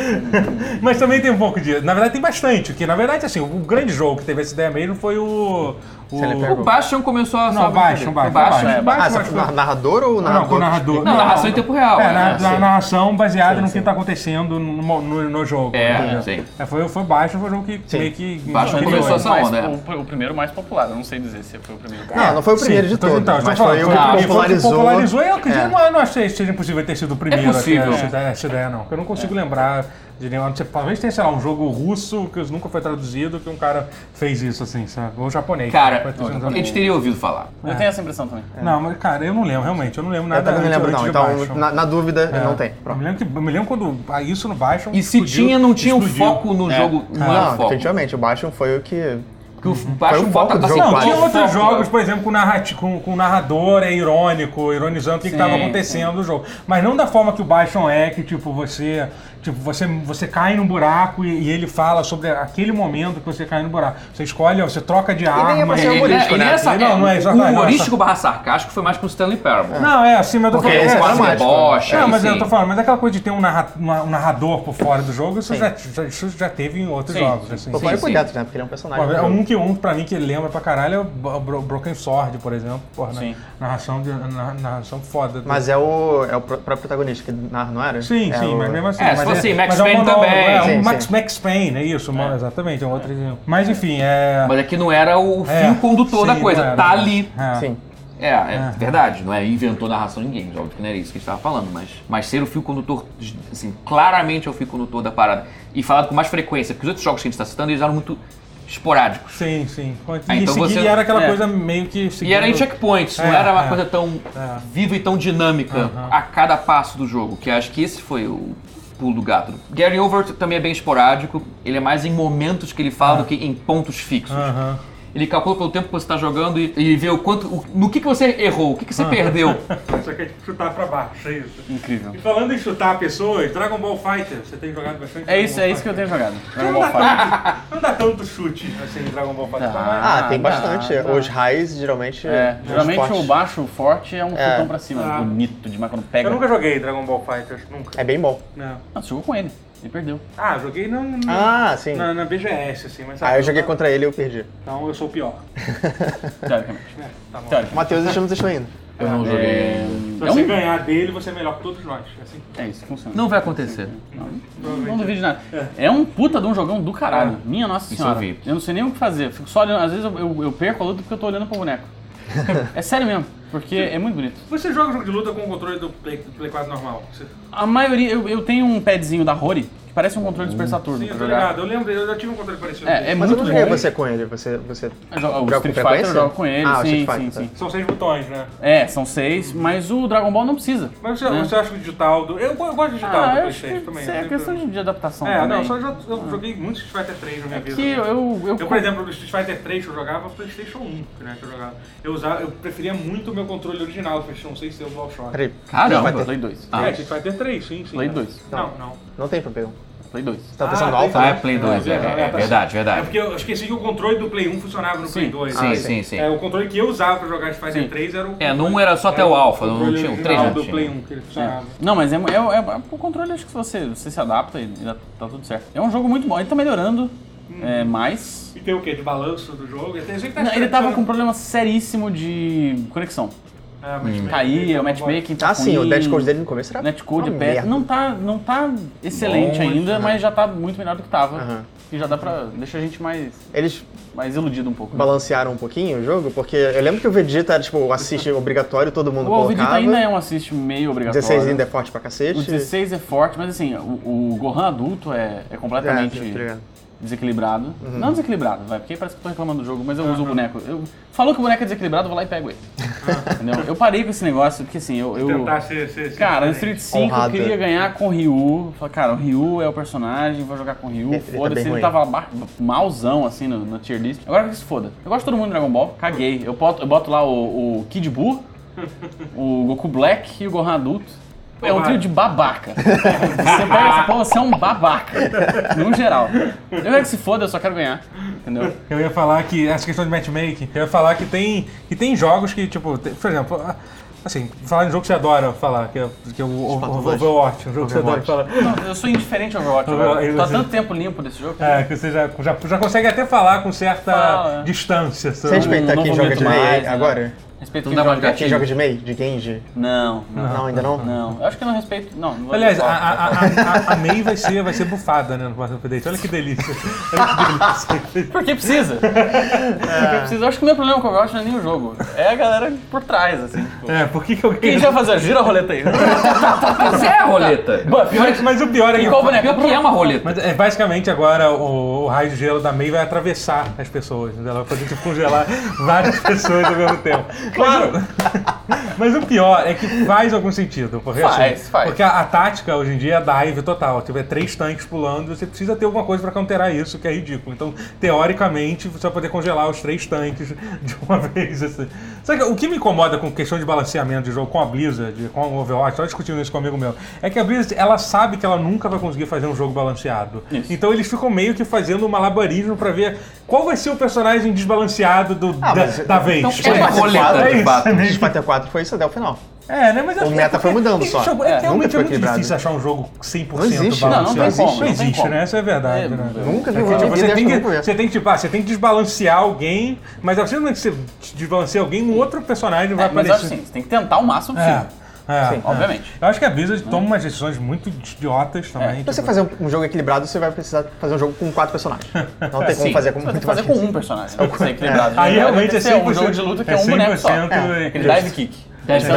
Mas também tem um pouco de. Na verdade, tem bastante. Que na verdade, assim, o grande jogo que teve essa ideia mesmo foi o. o O Parable. Bastion começou a não, baixo, baixo, Bastion. baixo. é, baixo, você baixo. narrador ou Não, narrador? com o narrador. Não, narração em tempo real. É, na, narração baseada no que sim. tá acontecendo no, no, no jogo. É, sim. É, foi, foi baixo, foi um jogo que Sim. meio que. Baixo começou essa onda, é. o, o primeiro mais popular, eu não sei dizer se foi o primeiro. Não, não foi o primeiro Sim, de tô- todos, então, mas falando, foi o foi que o popularizou. popularizou. Eu acredito, É. não, eu não achei que seja impossível ter sido o primeiro. É possível. até Essa, ideia, essa ideia, não. Eu não consigo lembrar de nenhum. tipo, Talvez tenha, sei lá, um jogo russo que nunca foi traduzido que um cara fez isso, assim, sabe? Ou japonês. Cara, um a gente teria ouvido falar. Eu tenho essa impressão também. Não, mas cara, eu não lembro, realmente. Eu não lembro Eu nada também não lembro, não. de Então, na, na dúvida, É. não tem. Eu me lembro, que, eu me lembro quando ah, isso no Bastion. E se explodiu- tinha, não tinha um explodiu. foco no É. jogo, não era Não, foco. definitivamente. O Bastion foi o que. Que o Bastion o bota foco do assim, jogo, Não, tinha outros jogos, por exemplo, com, narrati com, com o narrador é irônico, ironizando o que estava acontecendo no jogo. Mas não da forma que o Bastion é, que tipo, você. Tipo, você, você cai num buraco e, e ele fala sobre aquele momento que você cai no buraco. Você escolhe, ó, você troca de é arma. e- Ele, humorístico, ele, né? essa, Não, não é o exatamente, humorístico barra sarcástico foi mais com o Stanley Parable. Não, é assim, mas eu tô Porque falando. esse é, é dramático. deboche, Não, mas eu sim. tô falando, mas aquela coisa de ter um, narra- uma- um narrador por fora do jogo, isso, Sim. já, já- isso já teve em outros Sim, jogos. sim. Assim. Tô falando sim. dentro, né? Porque ele é um personagem. Pô, é um que um pra mim que lembra pra caralho é o Bro- Bro- Broken Sword, por exemplo. Porra, né? Sim. narração, de, narra- narração foda. Mas é o, é o pró- próprio protagonista que narra, não era? Sim, É sim, o- mas mesmo assim. É, fosse Max mas é um Payne também. É, Sim, um Max, sim. Max Payne, é isso, exatamente, é um outro exemplo. Mas enfim, é. Mas é que não era o É, fio condutor sim, da coisa. era. Tá ali. É. Sim. É, é verdade, não é inventou narração em games, óbvio que não era isso que a gente tava falando, mas, mas ser o fio condutor, assim, claramente é o fio condutor da parada. E falado com mais frequência, porque os outros jogos que a gente tá citando, eles eram muito esporádicos. Sim, sim. E, Ah, então segui- você- e era aquela é. coisa meio que. E era em seguindo- checkpoints, não É, era uma é. coisa tão É. viva e tão dinâmica a cada passo do jogo, que acho que esse foi o pulo do gato. Gary Over também é bem esporádico, ele é mais em momentos que ele fala do que em pontos fixos. Ele calcula pelo tempo que você está jogando e, e vê o quanto, o- no que, que você errou, o que, que você perdeu. Só que é tipo chutar pra baixo, é isso. Incrível. E falando em chutar pessoas, Dragon Ball Fighter, você tem jogado bastante? É isso, Dragon é Ball isso que eu tenho jogado. Dragon Não Ball dá, Fighter. tanto, não dá tanto chute assim em Dragon Ball Fighter. Mas- Ah, tem dá, bastante. dá. Os highs, geralmente. É, nos geralmente fortes. o baixo forte é um É. chutão pra cima, Ah. bonito demais quando pega. Eu nunca joguei Dragon Ball Fighter, nunca. É bem bom. Não. Ah, você jogou com ele. Ele perdeu. Ah, joguei no, no- na, Ah, sim. na BGS, assim, mas sabe, Ah, eu joguei contra ele e eu perdi. Então eu sou o pior. Teoricamente. É, tá bom. O Teoricamente. Matheus deixou não ainda. Eu não joguei. É, Se é você um- ganhar dele, você é melhor que todos nós. Assim. é isso que funciona. Não vai acontecer. Não, não duvido de nada. É um puta de um jogão do caralho. Minha nossa Isso senhora. eu vi. Eu não sei nem o que fazer. Fico só olhando. Às vezes eu, eu, eu perco a luta porque eu tô olhando pro boneco. é sério mesmo. Porque é muito bonito. Você joga jogo de luta com o controle do Play, do Play 4 normal? Você... A maioria. Eu, eu tenho um padzinho da Rory parece um controle de Super Saturno Sim, eu pra tô jogar. ligado. Eu lembro, eu já tive um controle parecido. É, é Mas eu muito não joguei bom. você com ele. Você, você Eu jogo- O joga com Street Fighter eu jogo com ele, Ah, sim, sim, sim. São seis botões, né? É, são seis, mas o Dragon Ball não precisa. Mas você, né? você acha que o digital do. Eu, eu gosto do digital Ah, do eu acho que PlayStation também. isso eu é sempre- questão de, de adaptação É, também. não, só já, eu joguei muito Street Fighter 3 na minha vida. que eu, eu, eu, Eu, por exemplo, no Street Fighter 3 que eu jogava, PlayStation 1, né, que eu jogava. Eu, usava, eu preferia muito o meu controle original do PlayStation 1 sem ser o DualShock. Caramba. Play 2. Ah. É, Street Fighter 3, sim, sim. Play 2. Não, não. não tem pra pegar. Play 2. Você tá pensando Ah, no Alpha? Ah, é Play 2, é, é, é tá verdade, É verdade. porque eu esqueci que o controle do Play 1 funcionava no Play Sim. 2. Sim, Ah, sim, sim. É, o controle que eu usava pra jogar Street Fighter Sim. 3 era o. É, no um era só até o Alpha, não tinha o original 3 não do tinha. Play 1 que ele funcionava. Não, mas é, é, é- o controle, acho que você, você se adapta e tá tudo certo. É um jogo muito bom. Ele tá melhorando é, mais. E tem o quê? De balanço do jogo? Tá Não, ele tava com um problema seríssimo de conexão. É, Caía, o matchmaking tá Ah, sim, o netcode dele no começo era Netcode é uma merda. Não tá, não tá excelente Longe, ainda, né? mas já tá muito melhor do que tava. Aham. E já dá pra. deixa a gente mais, Eles mais iludido um pouco. balancearam um pouquinho o jogo, porque eu lembro que o Vegeta era, tipo, o assist obrigatório, todo mundo O Vegeta colocava. ainda é um assist meio obrigatório. 16 ainda é forte pra O cacete. 16 é forte, mas assim, o, o Gohan adulto é, é completamente É, tá desequilibrado. Não desequilibrado, vai, porque parece que eu tô reclamando do jogo, mas eu uso o boneco. Eu, falou que o boneco é desequilibrado, eu vou lá e pego ele. Entendeu? Eu parei com esse negócio, porque assim, eu. eu Tentar ser. ser, ser cara, no. Street 5 Honrado. eu queria ganhar com o Ryu. Falei, cara, o Ryu é o personagem, vou jogar com o Ryu. Ele tá Foda-se, bem ele tava ba- malzão assim no, no tier list. Agora que se foda. Eu gosto de todo mundo do Dragon Ball, caguei. Eu boto, eu boto lá o, o Kid Buu, o Goku Black e o Gohan adulto. É um trio de babaca. Você pega essa porra, você é um babaca. No geral. Eu quero que se foda, eu só quero ganhar. Entendeu? Eu ia falar que, essa questão de matchmaking, eu ia falar que tem, que tem jogos que, tipo, tem- por exemplo, assim, falar em jogo que você adora falar, que é, que é o, o, o Overwatch. Overwatch, um jogo que você adora Overwatch. falar. Não, eu sou indiferente ao Overwatch Eu- agora. eu- Tô há eu- tanto tempo limpo desse jogo. É, que você já, já, já consegue até falar com certa Fala, é. distância. Você sobre- respeita não quem joga de muito MEI mais, né? Respeito não dá joga. mais Quem joga de MEI? De Genji? Não, não. Não, ainda não? Não, eu acho que não respeito. Não, não vou Aliás, a, a, a, a, a May vai ser, vai ser bufada, né, no próximo update. Olha que delícia. Olha que delícia. Porque precisa. Porque precisa. Eu acho que o meu problema com o Overwatch não é nem o jogo. É a galera por trás, assim. Tipo. É, por que que alguém... Quem já fazia? Gira a roleta aí. Mas é a roleta. Mas, mas o pior é que... E qual boneco? Pior que é uma roleta. Mas é, basicamente agora o, o raio de gelo da May vai atravessar as pessoas. Ela vai fazer tipo, congelar várias pessoas ao mesmo tempo. Claro. Mas o pior é que faz algum sentido. Porque, Faz, assim, faz. Porque a, a tática hoje em dia é dive total. Se tiver três tanques pulando, você precisa ter alguma coisa pra counterar isso, que é ridículo. Então, teoricamente, você vai poder congelar os três tanques de uma vez. Assim. Só que o que me incomoda com questão de balanceamento de jogo com a Blizzard, com o Overwatch, estava discutindo isso com um amigo meu, é que a Blizzard, ela sabe que ela nunca vai conseguir fazer um jogo balanceado. Isso. Então eles ficam meio que fazendo um malabarismo pra ver qual vai ser o personagem desbalanceado do, Ah, da, mas- da vez. Então, é uma roleta, É de isso, é Fighter 4 foi isso até o final. é, né? Mas O meta foi mudando só. Jogo, é, É, que realmente nunca foi é muito equilibrado. difícil achar um jogo 100% Não existe, não, não balanceado. tem como, Não não existe, como. né? Essa é verdade, É, né? Nunca vi É um tipo, você, tem que você tem que, tipo, ah, você tem que desbalancear alguém, mas a partir do momento que você desbalanceia alguém, um outro personagem vai É, mas aparecer. assim, você tem que tentar o máximo É, possível. é, é. obviamente. Eu acho que a Blizzard toma umas decisões muito idiotas também. Pra você tipo, fazer um, um jogo equilibrado, você vai precisar fazer um jogo com quatro personagens. Não tem como Sim, fazer com você muito que fazer mais com um personagem. ser equilibrado. Aí Vai realmente é ser 100%, um jogo de luta que é, é um boneco só. 100% Aquele dive kick. Deve um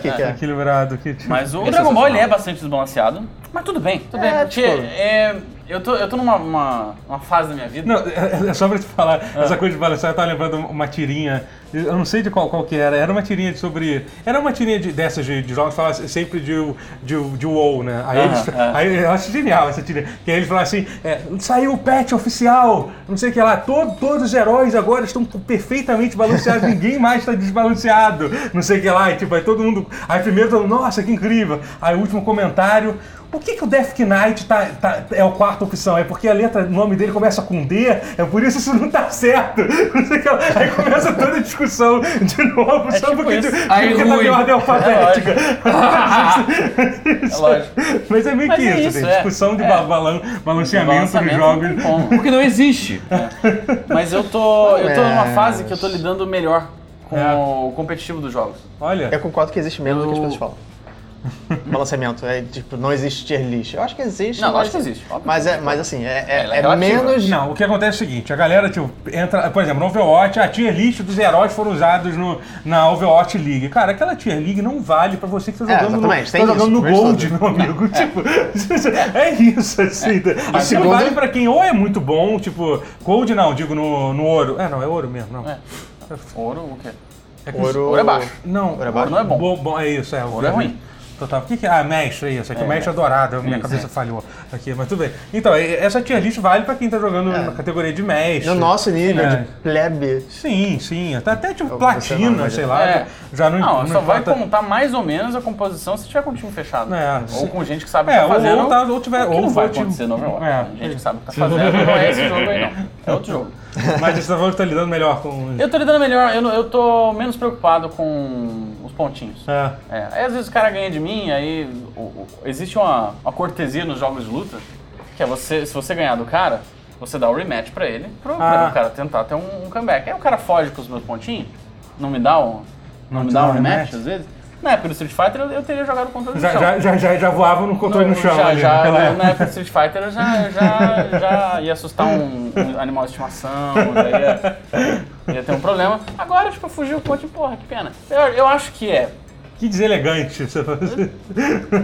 que é. equilibrado. Que, tipo, Mas o É Dragon Ball ele é bastante desbalanceado. Mas tudo bem, tudo bem. É, Porque tipo- é, eu tô, eu tô numa uma, uma fase da minha vida. Não, é é só pra te falar, essa coisa de balançar, eu tava lembrando uma tirinha, eu não sei de qual, qual que era, era uma tirinha de sobre. Era uma tirinha de, dessas de, de jogos, falava sempre de, de, de WoW, né? Aí, Aham, eles, é. aí eu acho genial essa tirinha. Que aí eles falavam assim: é, saiu o patch oficial, não sei o que lá, todo, todos os heróis agora estão perfeitamente balanceados, ninguém mais está desbalanceado, não sei o que lá, e tipo, aí todo mundo. Aí primeiro todo mundo, nossa, que incrível. Aí o último comentário. Por que, que o Death Knight tá, tá- é a quarta opção? É porque a letra, o nome dele começa com D? É por isso isso não tá certo. Que. Aí começa toda a discussão de novo, só tipo porque, porque Aí, tá Rui. em ordem alfabética. É lógico. Mas é meio Mas que é isso, isso, é. discussão de É. ba- balan- balanceamento dos Balanceamento jogos. Porque não existe. Mas eu tô, eu tô numa É. fase que eu tô lidando melhor com É. o competitivo dos jogos. Olha, Eu concordo que existe menos do que as Eu- pessoas falam. Balanceamento, é tipo, não existe tier list. Eu acho que existe. Não, mas, acho que existe, óbvio Mas, é, mas assim, é, é, é é menos. Não, o que acontece é o seguinte, a galera, tipo, entra, por exemplo, no Overwatch, a tier list dos heróis foram usados no, na Overwatch League. Cara, aquela tier league não vale pra você que tá É, jogando no, tá jogando isso, no Gold, meu amigo. Tipo, é isso, assim. A segundo- segundo... vale pra quem ou é muito bom, tipo, Gold não, digo no, no ouro. É, não, é ouro mesmo, não. É. Ouro, o quê? É que- Ouro, Ouro é baixo. Não, Ouro é baixo? não é bom. Bo- bom, é isso, é. Ouro é ruim. Total. O que, que é? Ah, mestre, é isso. É que o mestre é dourado, a minha Isso, cabeça é. falhou aqui, mas tudo bem. Então, essa tier list vale pra quem tá jogando na categoria de mestre. No nosso nível É. de plebe. Sim, sim. Até, até tipo não platina, imagina. sei lá. É. Já não Não, só vai contar mais ou menos a composição se tiver com o time fechado. É, ou sim. com gente que sabe o É, que tá ou, fazendo. ou, tá, ou tiver. ou não vai acontecer no Overwatch. É. né? Gente que sabe o que tá fazendo. Não é esse jogo aí, não. É outro jogo. Mas você tá falando que tá lidando melhor com. Eu tô lidando melhor, eu, não- eu tô menos preocupado com os pontinhos. É. É, aí às vezes o cara ganha de mim, aí o- o- existe uma, uma cortesia nos jogos de luta, que é você, se você ganhar do cara, você dá o rematch pra ele, pro, pra Ah. o cara tentar ter um, um comeback. Aí o cara foge com os meus pontinhos, não me dá um, não Não me dá dá um um rematch, rematch? às vezes. Na época do Street Fighter eu, eu teria jogado o controle Já, no chão. já, já, já, voava no controle no chão já, ali. já, naquela na- época. do Street Fighter eu já, já, já ia assustar um, um animal de estimação, ia, ia ter um problema. Agora, tipo, fugiu com de porra, que pena. Eu, eu acho que é Que deselegante. Você assim.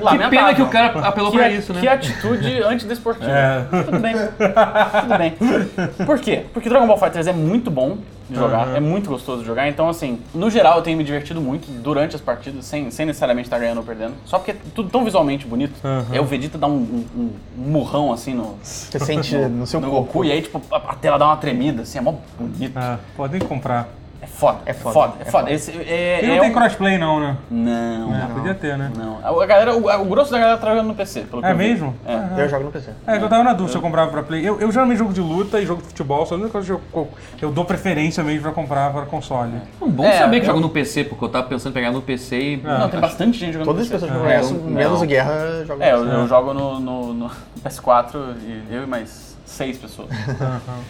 lamentável. Que pena que o cara apelou que, pra isso, né? Que atitude antidesportiva. É. Tudo bem. Tudo bem. Por quê? Porque Dragon Ball FighterZ é muito bom de jogar, Uhum. é muito gostoso de jogar. Então, assim, no geral eu tenho me divertido muito durante as partidas, sem, sem necessariamente estar ganhando ou perdendo. Só porque é tudo tão visualmente bonito. Uhum. É o Vegeta dar um, um- um- murrão assim no, Você sente no seu no corpo. Goku e aí, tipo, a, a tela dá uma tremida, assim, é mó bonito. Ah, podem comprar. É foda, é É foda, foda, é é foda. Esse, é, E não é tem um- crossplay, não, né? Não, É, não. podia ter, né? Não. A galera, o, o grosso da galera tá jogando no PC, pelo que É eu mesmo? É. Eu jogo no PC. É, eu tava na dúvida se eu comprava pra Play. Eu, eu geralmente jogo de luta e jogo de futebol, só a única coisa que eu, eu dou preferência mesmo pra comprar para console. É bom É, saber que eu- joga no PC, porque eu tava pensando em pegar no PC e. Não, tem bastante gente jogando Todas as no PC. pessoas que eu conheço, não. menos o Guerra, jogam É, no eu, PC. eu jogo no, no- no PS4 e eu e mais seis pessoas,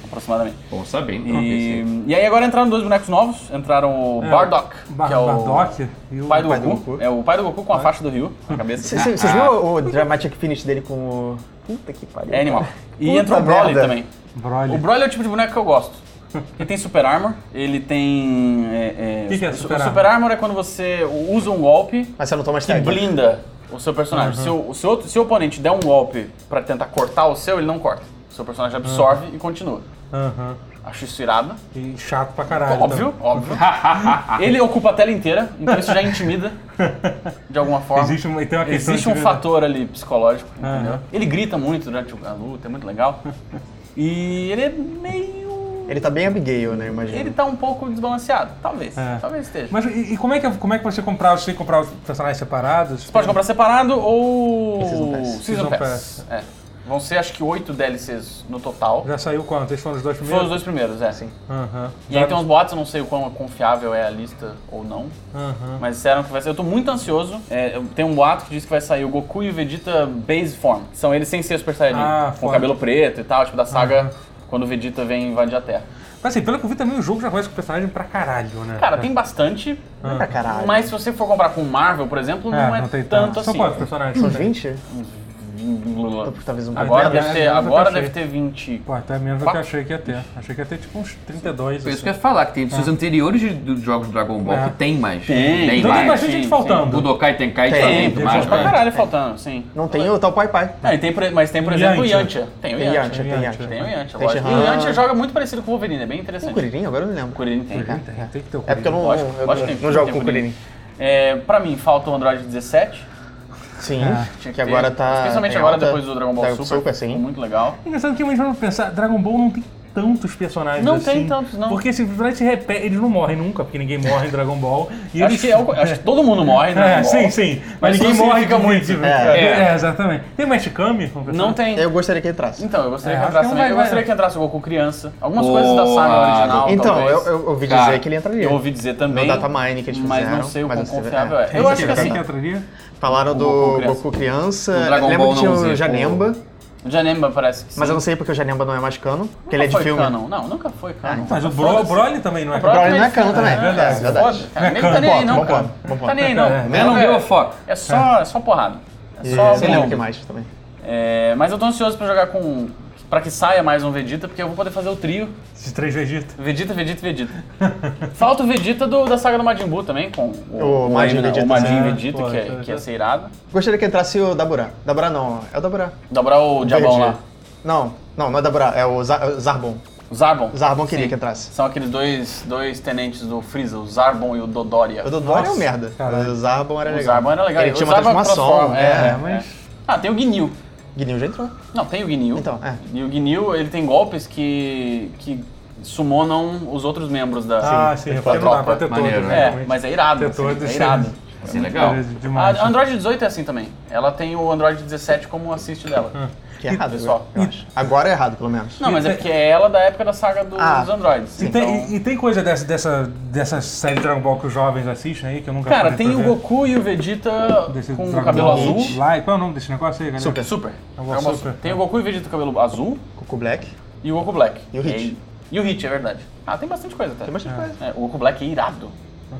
aproximadamente. Bom saber, então. E, e aí agora entraram dois bonecos novos. Entraram o É, Bardock, Bar que é o Bardock e o pai do, pai do Goku. Goku. É o pai do Goku com a faixa do Ryu na cabeça. Cê- cê- Vocês viram o Dramatic Finish dele com o. Puta que pariu. É animal. E Puta entrou o Broly merda. também. Broly. O Broly é o tipo de boneco que eu gosto. Ele tem Super Armor, ele tem... É, Que que é o- Super Armor? Super Armor é quando você usa um golpe Mas você não toma que blinda o seu personagem. Se, o, se, o outro- se o oponente der um golpe pra tentar cortar o seu, ele não corta. Seu personagem absorve e continua. Aham. Acho isso irado. E chato pra caralho. Óbvio, óbvio. ele ocupa a tela inteira, então isso já intimida de alguma forma. Existe uma- tem uma questão Existe um fator ali psicológico, entendeu? Aham. Ele grita muito durante a luta, é muito legal. E ele é meio. Ele tá bem Abigail, né? Imagina. Ele tá um pouco desbalanceado, talvez. É. Talvez esteja. Mas e, e como, é que, como é que você comprava? Você tem que comprar os personagens separados? Você pode comprar separado ou Season Pass. Season. Pass. É. Vão ser acho que oito DLCs no total. Já saiu quanto? Esses foram os dois Foram primeiros? os dois primeiros, é. Sim. Aham. E aí tem uns boatos, eu não sei o quão confiável é a lista ou não. Aham. Mas disseram que vai ser. Eu tô muito ansioso. É, tem um boato que diz que vai sair o Goku e o Vegeta Base Form. São eles sem ser Super Saiyajin. Ah, com cabelo preto e tal, tipo da saga quando o Vegeta vem invadir a Terra. Mas assim, pelo que eu vi também o jogo já conhece com o personagem pra caralho, né? Cara, tem bastante. Não é pra caralho. Mas se você for comparar com o Marvel, por exemplo, É, não é tem tanto São assim. quantos personagens? São uns 20? Talvez um Agora deve é, ter, é, agora é, deve é. ter 20. Pô, até menos do que eu achei que ia ter. Achei que ia ter tipo uns 32. Foi isso assim. que eu ia falar, que tem edições anteriores de- dos jogos de Dragon Ball É. que tem mais. Tem. Então tem mais. bastante sim, gente sim. faltando. Budokai Tenkai Tem, também, tem mais, Pra caralho faltando, sim. Não tem o tal Pai Pai. Tem, por- mas tem, por O exemplo, o Yantia. Tem o Tem Yantia. Yantia, tem Yantia. Yantia. Tem o Yantia, Tem lógico. O. Yantia joga muito parecido com o Wolverine, é bem Tem o interessante. Kuririn? Agora eu não lembro. O Kuririn tem. Tem, tem, tem que ter o É porque eu não, tem, jogo tem com o Kuririn. Kuririn. É, pra mim, falta o Android 17. Sim, É. Tinha que agora tá. Especialmente em agora alta. depois do Dragon Ball Tá Super. Super, sim. Muito legal. Engraçado que a gente vai pensar, Dragon Ball não tem tantos personagens Não assim. tem tantos, não. Porque simplesmente se repete, eles não morrem nunca, porque ninguém morre em Dragon Ball. E Acho eles... que, é o- acho que todo mundo morre, né? É, sim, sim. Mas, Mas ninguém morre de- muito. de- É. É, é, exatamente. Tem o Meshikami? como Não tem. Eu gostaria que entrasse. Então, eu gostaria É, que entrasse que não também. vai- Eu vai- gostaria que entrasse o Goku criança. Algumas Boa, coisas da saga original. Então, talvez. eu, eu ouvi Cara, dizer que ele entraria. Eu ouvi dizer também. No datamine que eles Mas fizeram, não sei o mas quão confiável é. é. Eu acho que assim. que entraria? Falaram O do Goku criança. Goku criança. O Dragon Ball que tinha não o Janemba, O Janemba parece que sim. mas eu não sei porque o Janemba não é mais canon, porque ele é de Nunca foi filme. canon. Não, nunca foi canon. Mas o. Bro, Broly também não é O Broly não é canon também. É verdade, se verdade. É Nem canon. tá nem aí, não, Bom cara. Tá nem aí, não. É. Eu não é, deu foco. é só, é só porrada. É só você lembra o que mais também? É, mas eu tô ansioso pra jogar com. Pra que saia mais um Vegeta, porque eu vou poder fazer o trio Esses três Vegeta. Vegeta, Vegeta, Vegeta. Falta o Vegeta do, da saga do Majin Buu também, com O Majin Eminem, Vegeta, o Majin sim. Vegeta, Pô, que, é, isso- que ia ser irado. Gostaria que entrasse o Daburá. Daburá não, é o Daburá. Dobrar o Diabão Verde. lá. Não, não, não é Daburá, é o Za- o Zarbon. O Zarbon. O Zarbon queria Sim. que entrasse. São aqueles dois, dois tenentes do Freeza, o Zarbon e o Dodoria. O Dodói é um merda. caralho. O Zarbon era O legal. Zarbon era legal. Ele O tinha uma transformação. transforma, É, é, é. mas- é. Ah, tem o Ginyu. Guinil já entrou. Não, tem o Ginyu. Então, é. E o Ginyu, ele tem golpes que, que summonam os outros membros da, Ah, sim, da é pra tropa. ter Maneiro, né? É, mas é irado. Assim, é sim. irado. Assim, legal. É demais. A Android 18 é assim também. Ela tem o Android 17 como assist dela. Que é errado, pessoal. eu acho. Agora é errado, pelo menos. Não, mas é porque é ela da época da saga dos Ah, Androids. E tem, Então- e- e tem coisa dessa, dessa, dessa série Dragon Ball que os jovens assistem aí, que eu nunca Cara, tem o. Goku e o Vegeta Desse com o Dragon cabelo Ball azul. Lá, qual é o nome desse negócio aí, galera? Super. Super. Ball Dragon Ball Super. Tem o Goku e o Vegeta com cabelo azul Goku Black. e o Goku Black. E o Hit. E o Hit, é verdade. Ah, tem bastante coisa até. Tem bastante coisa. É, o Goku Black é irado.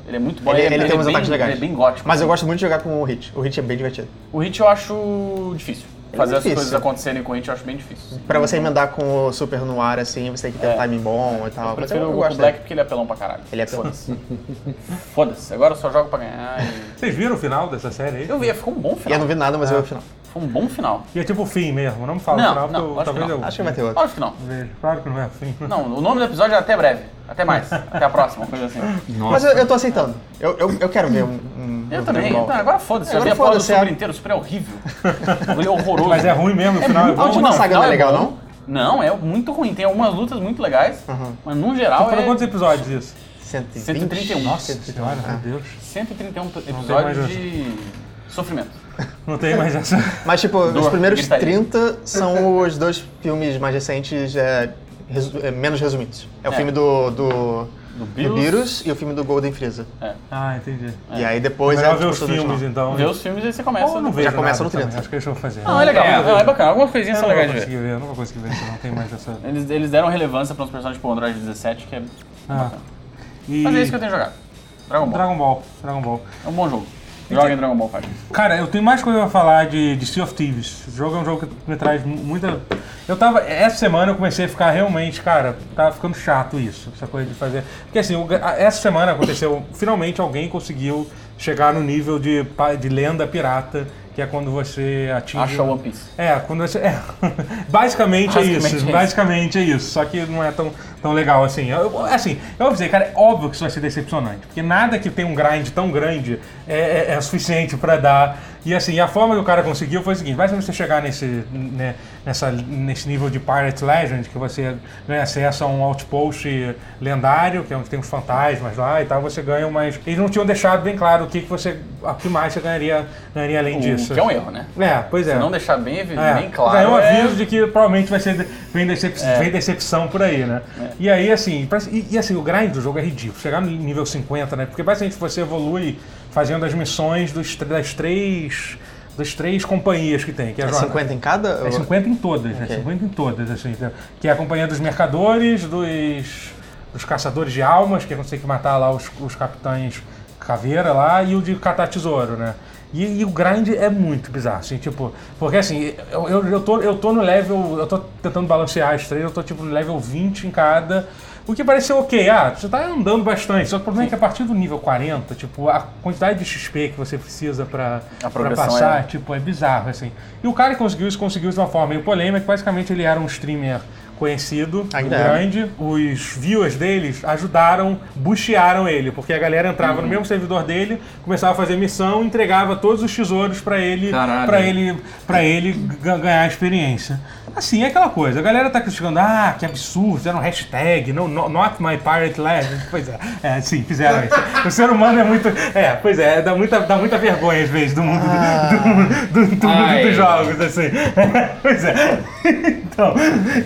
Ele é muito bom. Ele, é- ele tem é uns bem- ataques legais. Ele é bem gótico. Mas eu gosto muito de jogar com o Hit. O Hit é bem divertido. O Hit eu acho difícil. Ele é Fazer as difícil. coisas acontecerem com o Hit eu acho bem difícil. Pra você emendar com o Super no ar, assim, você tem que ter É. um timing bom e tal. Eu prefiro eu, o eu gosto Black dele. porque ele é apelão pra caralho. Ele é apelão. Foda-se. Foda-se. Agora eu só jogo pra ganhar e... Vocês viram o final dessa série aí? Eu vi, ficou um bom E eu final. não vi nada, mas eu vi o final. Foi um bom final. E é tipo o fim mesmo, não me fala Não, o final, porque não, eu, acho que talvez não. eu Acho que vai ter outro. Lógico que não. Claro que não é o fim. Não, o nome do episódio é até breve. Até mais. Até a próxima, coisa assim. Mas eu, eu tô aceitando. Eu, eu, eu quero ver um. um Eu também. Não, agora foda-se. Agora vi a porra do foda-se, Super é. inteiro. O Super é horrível. É horroroso. Mas é ruim mesmo, o final é muito- bom. A última Não, saga não é final legal, bom. Não, é muito ruim. Tem algumas lutas muito legais, mas no geral Foram é quantos episódios isso? 120? 131. Nossa 131, senhora, é. meu Deus. 131 mais episódios de sofrimento. Não tem mais essa. Mas, tipo, os Dor, primeiros gritaria. 30 são os dois filmes mais recentes, é, resu- é, menos resumidos. É o É. filme do, do, Do do Beerus e o filme do Golden Freeza. Ah, entendi. E aí depois Melhor é ver os filmes, então. Vê os filmes e você começa. Ou não vejo começa nada no 30. também, Acho que isso eu fazer. Não, é legal. É, não, é bacana. Algumas coisinhas Eu são legais de ver. ver, eu não vou conseguir ver, isso não tem mais essa... Eles, eles deram relevância para uns personagens tipo Android 17, que é. Ah. E... Mas é isso que eu tenho jogado. Dragon Ball. Dragon Ball, Dragon Ball. É um bom jogo. Joga em Dragon Ball Fighter. Cara, eu tenho mais coisa pra falar de, de Sea of Thieves. Esse jogo é um jogo que me traz mu- muita. Eu tava. Essa semana eu comecei a ficar realmente, cara, tava ficando chato isso, essa coisa de fazer. Porque assim, o- a- essa semana aconteceu. Finalmente alguém conseguiu chegar no nível de, de lenda pirata, que é quando você atinge. Acha One Piece. É, quando você. É, basicamente, é Basicamente isso. é isso. Basicamente é isso. Só que não é tão, tão legal assim. Eu- assim, eu vou dizer, cara, é óbvio que isso vai ser decepcionante. Porque nada que tem um grind tão grande é, é, é suficiente pra dar. E assim, a forma que o cara conseguiu foi o seguinte: vai você chegar nesse, né, nessa, nesse nível de Pirate Legend, que você ganha acesso a um outpost lendário, que é onde tem os fantasmas lá e tal, você ganha umas. Eles não tinham deixado bem claro o que, que você. O que mais você ganharia, ganharia além disso. O que é um erro, né? É, pois é. Se não deixar bem, É, bem claro. é um é- aviso de que provavelmente vai ser vem, decep É. vem decepção por aí, né? E aí, assim, pra- e, e, assim, o grind do jogo é ridículo. Chegar no nível 50, né? Porque basicamente você evolui fazendo as missões dos, das três. Das três companhias que tem. Que é, É jornada- 50 em cada? é 50 em todas, né? Ok. 50 em todas, assim. entendeu? Que é a companhia dos mercadores, dos, dos caçadores de almas, que não sei que matar lá os, os capitães caveira lá, e o de catar tesouro, né? E, e o grind é muito bizarro, assim, tipo, porque assim, eu, eu, eu, tô, eu tô no level, eu tô tentando balancear as três, eu tô tipo no level 20 em cada, o que parece ser ok, ah, você tá andando bastante, só que o problema é que a partir do nível 40, tipo, a quantidade de XP que você precisa pra, pra passar, é- tipo, é bizarro, assim. E o cara que conseguiu isso, conseguiu isso de uma forma meio polêmica, que basicamente ele era um streamer conhecido, Ainda é. grande. Os viewers deles ajudaram, buchearam ele, porque a galera entrava no mesmo servidor dele, começava a fazer missão, entregava todos os tesouros pra ele, para ele, para ele ga- ganhar a experiência. Assim, é aquela coisa. A galera tá criticando, ah, que absurdo, fizeram um hashtag, no, no- not my pirate legend. Pois é, é, sim, fizeram isso. O ser humano é muito. É, pois é, dá muita, dá muita vergonha às vezes do mundo, do, do- do- do mundo dos jogos, assim. pois é. Então,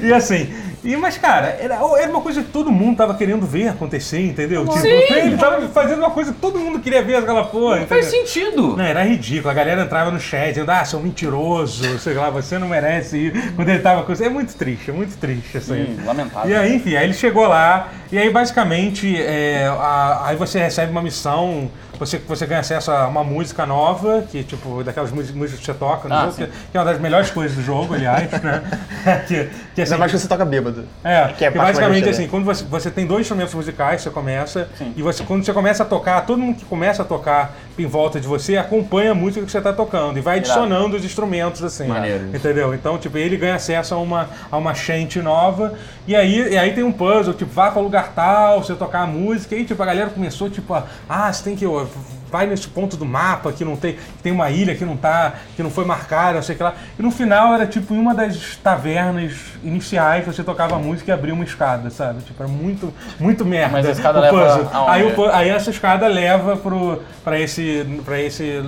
e assim. E, mas, cara, era, era uma coisa que todo mundo tava querendo ver acontecer, entendeu? Tipo, ele tava fazendo uma coisa que todo mundo queria ver aquela porra. Não faz entendeu? sentido. Não, era ridículo. A galera entrava no chat dizendo, ah, seu mentiroso, sei lá, você não merece ir. Quando ele tava com isso. É muito triste, é muito triste isso aí. Sim, lamentável. E aí, enfim, aí ele chegou lá, e aí basicamente é, a- aí você recebe uma missão, você, você ganha acesso a uma música nova, que tipo, daquelas músicas que você toca no Ah, jogo, sim. que, que é uma das melhores coisas do jogo, aliás, né? que, que assim, Ainda mais que você toca bêbado. É, Que é a que mais basicamente assim, quando você, você tem dois instrumentos musicais, você começa, Sim. e você, quando você começa a tocar, todo mundo que começa a tocar em volta de você acompanha a música que você está tocando e vai adicionando os instrumentos assim. Maneiro isso. Entendeu? Então, tipo, ele ganha acesso a uma, a uma chante nova, e aí, e aí tem um puzzle, tipo, vá para lugar tal, você tocar a música, e tipo, a galera começou, tipo, a, ah, você tem que. ó, Vai nesse ponto do mapa que não tem. que tem uma ilha que não tá. que não foi marcada, não sei o que lá. E no final era tipo em uma das tavernas iniciais você tocava a música e abria uma escada, sabe? Tipo, era muito, muito merda. Mas a escada leva? Aí, o aí essa escada leva pro, pra esse. Pra esse.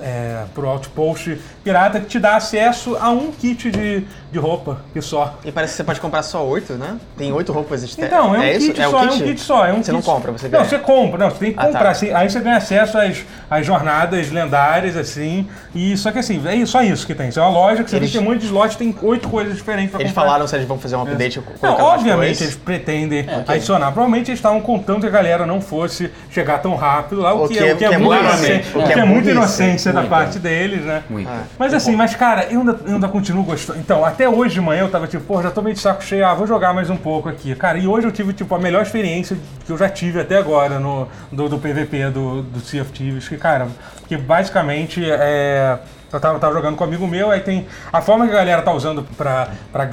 É, pro outpost pirata que te dá acesso a um kit de, de roupa e só. E parece que você pode comprar só oito, né? Tem oito roupas existentes. Então, é um isso? kit é o só, é um kit só. É um Você não kit- compra, você Não, ganha. você compra, não, você tem que Ah, tá. comprar. assim, aí você ganha acesso às, às jornadas lendárias, assim. E só que assim, é só isso que tem. Isso é uma loja que você Eles- tem um monte de tem oito coisas diferentes pra Eles comprar. falaram se eles vão fazer um update Não, colocando mais obviamente eles pretendem É, adicionar. Provavelmente eles estavam contando que a galera não fosse chegar tão rápido lá, o, O que, que é, é- o que é que é muito. Inocente. O que é é muita burrice. inocência da Muito. parte deles, né? Muito. Mas assim, mas cara, eu ainda, eu ainda continuo gostando. Então, até hoje de manhã eu tava tipo, pô, já tô meio de saco cheio, ah, vou jogar mais um pouco aqui. Cara, e hoje eu tive, tipo, a melhor experiência que eu já tive até agora no, do, do PVP do, do Sea of Thieves, que, cara, que basicamente é. Eu tava, tava jogando com um amigo meu, aí tem. A forma que a galera tá usando pra, pra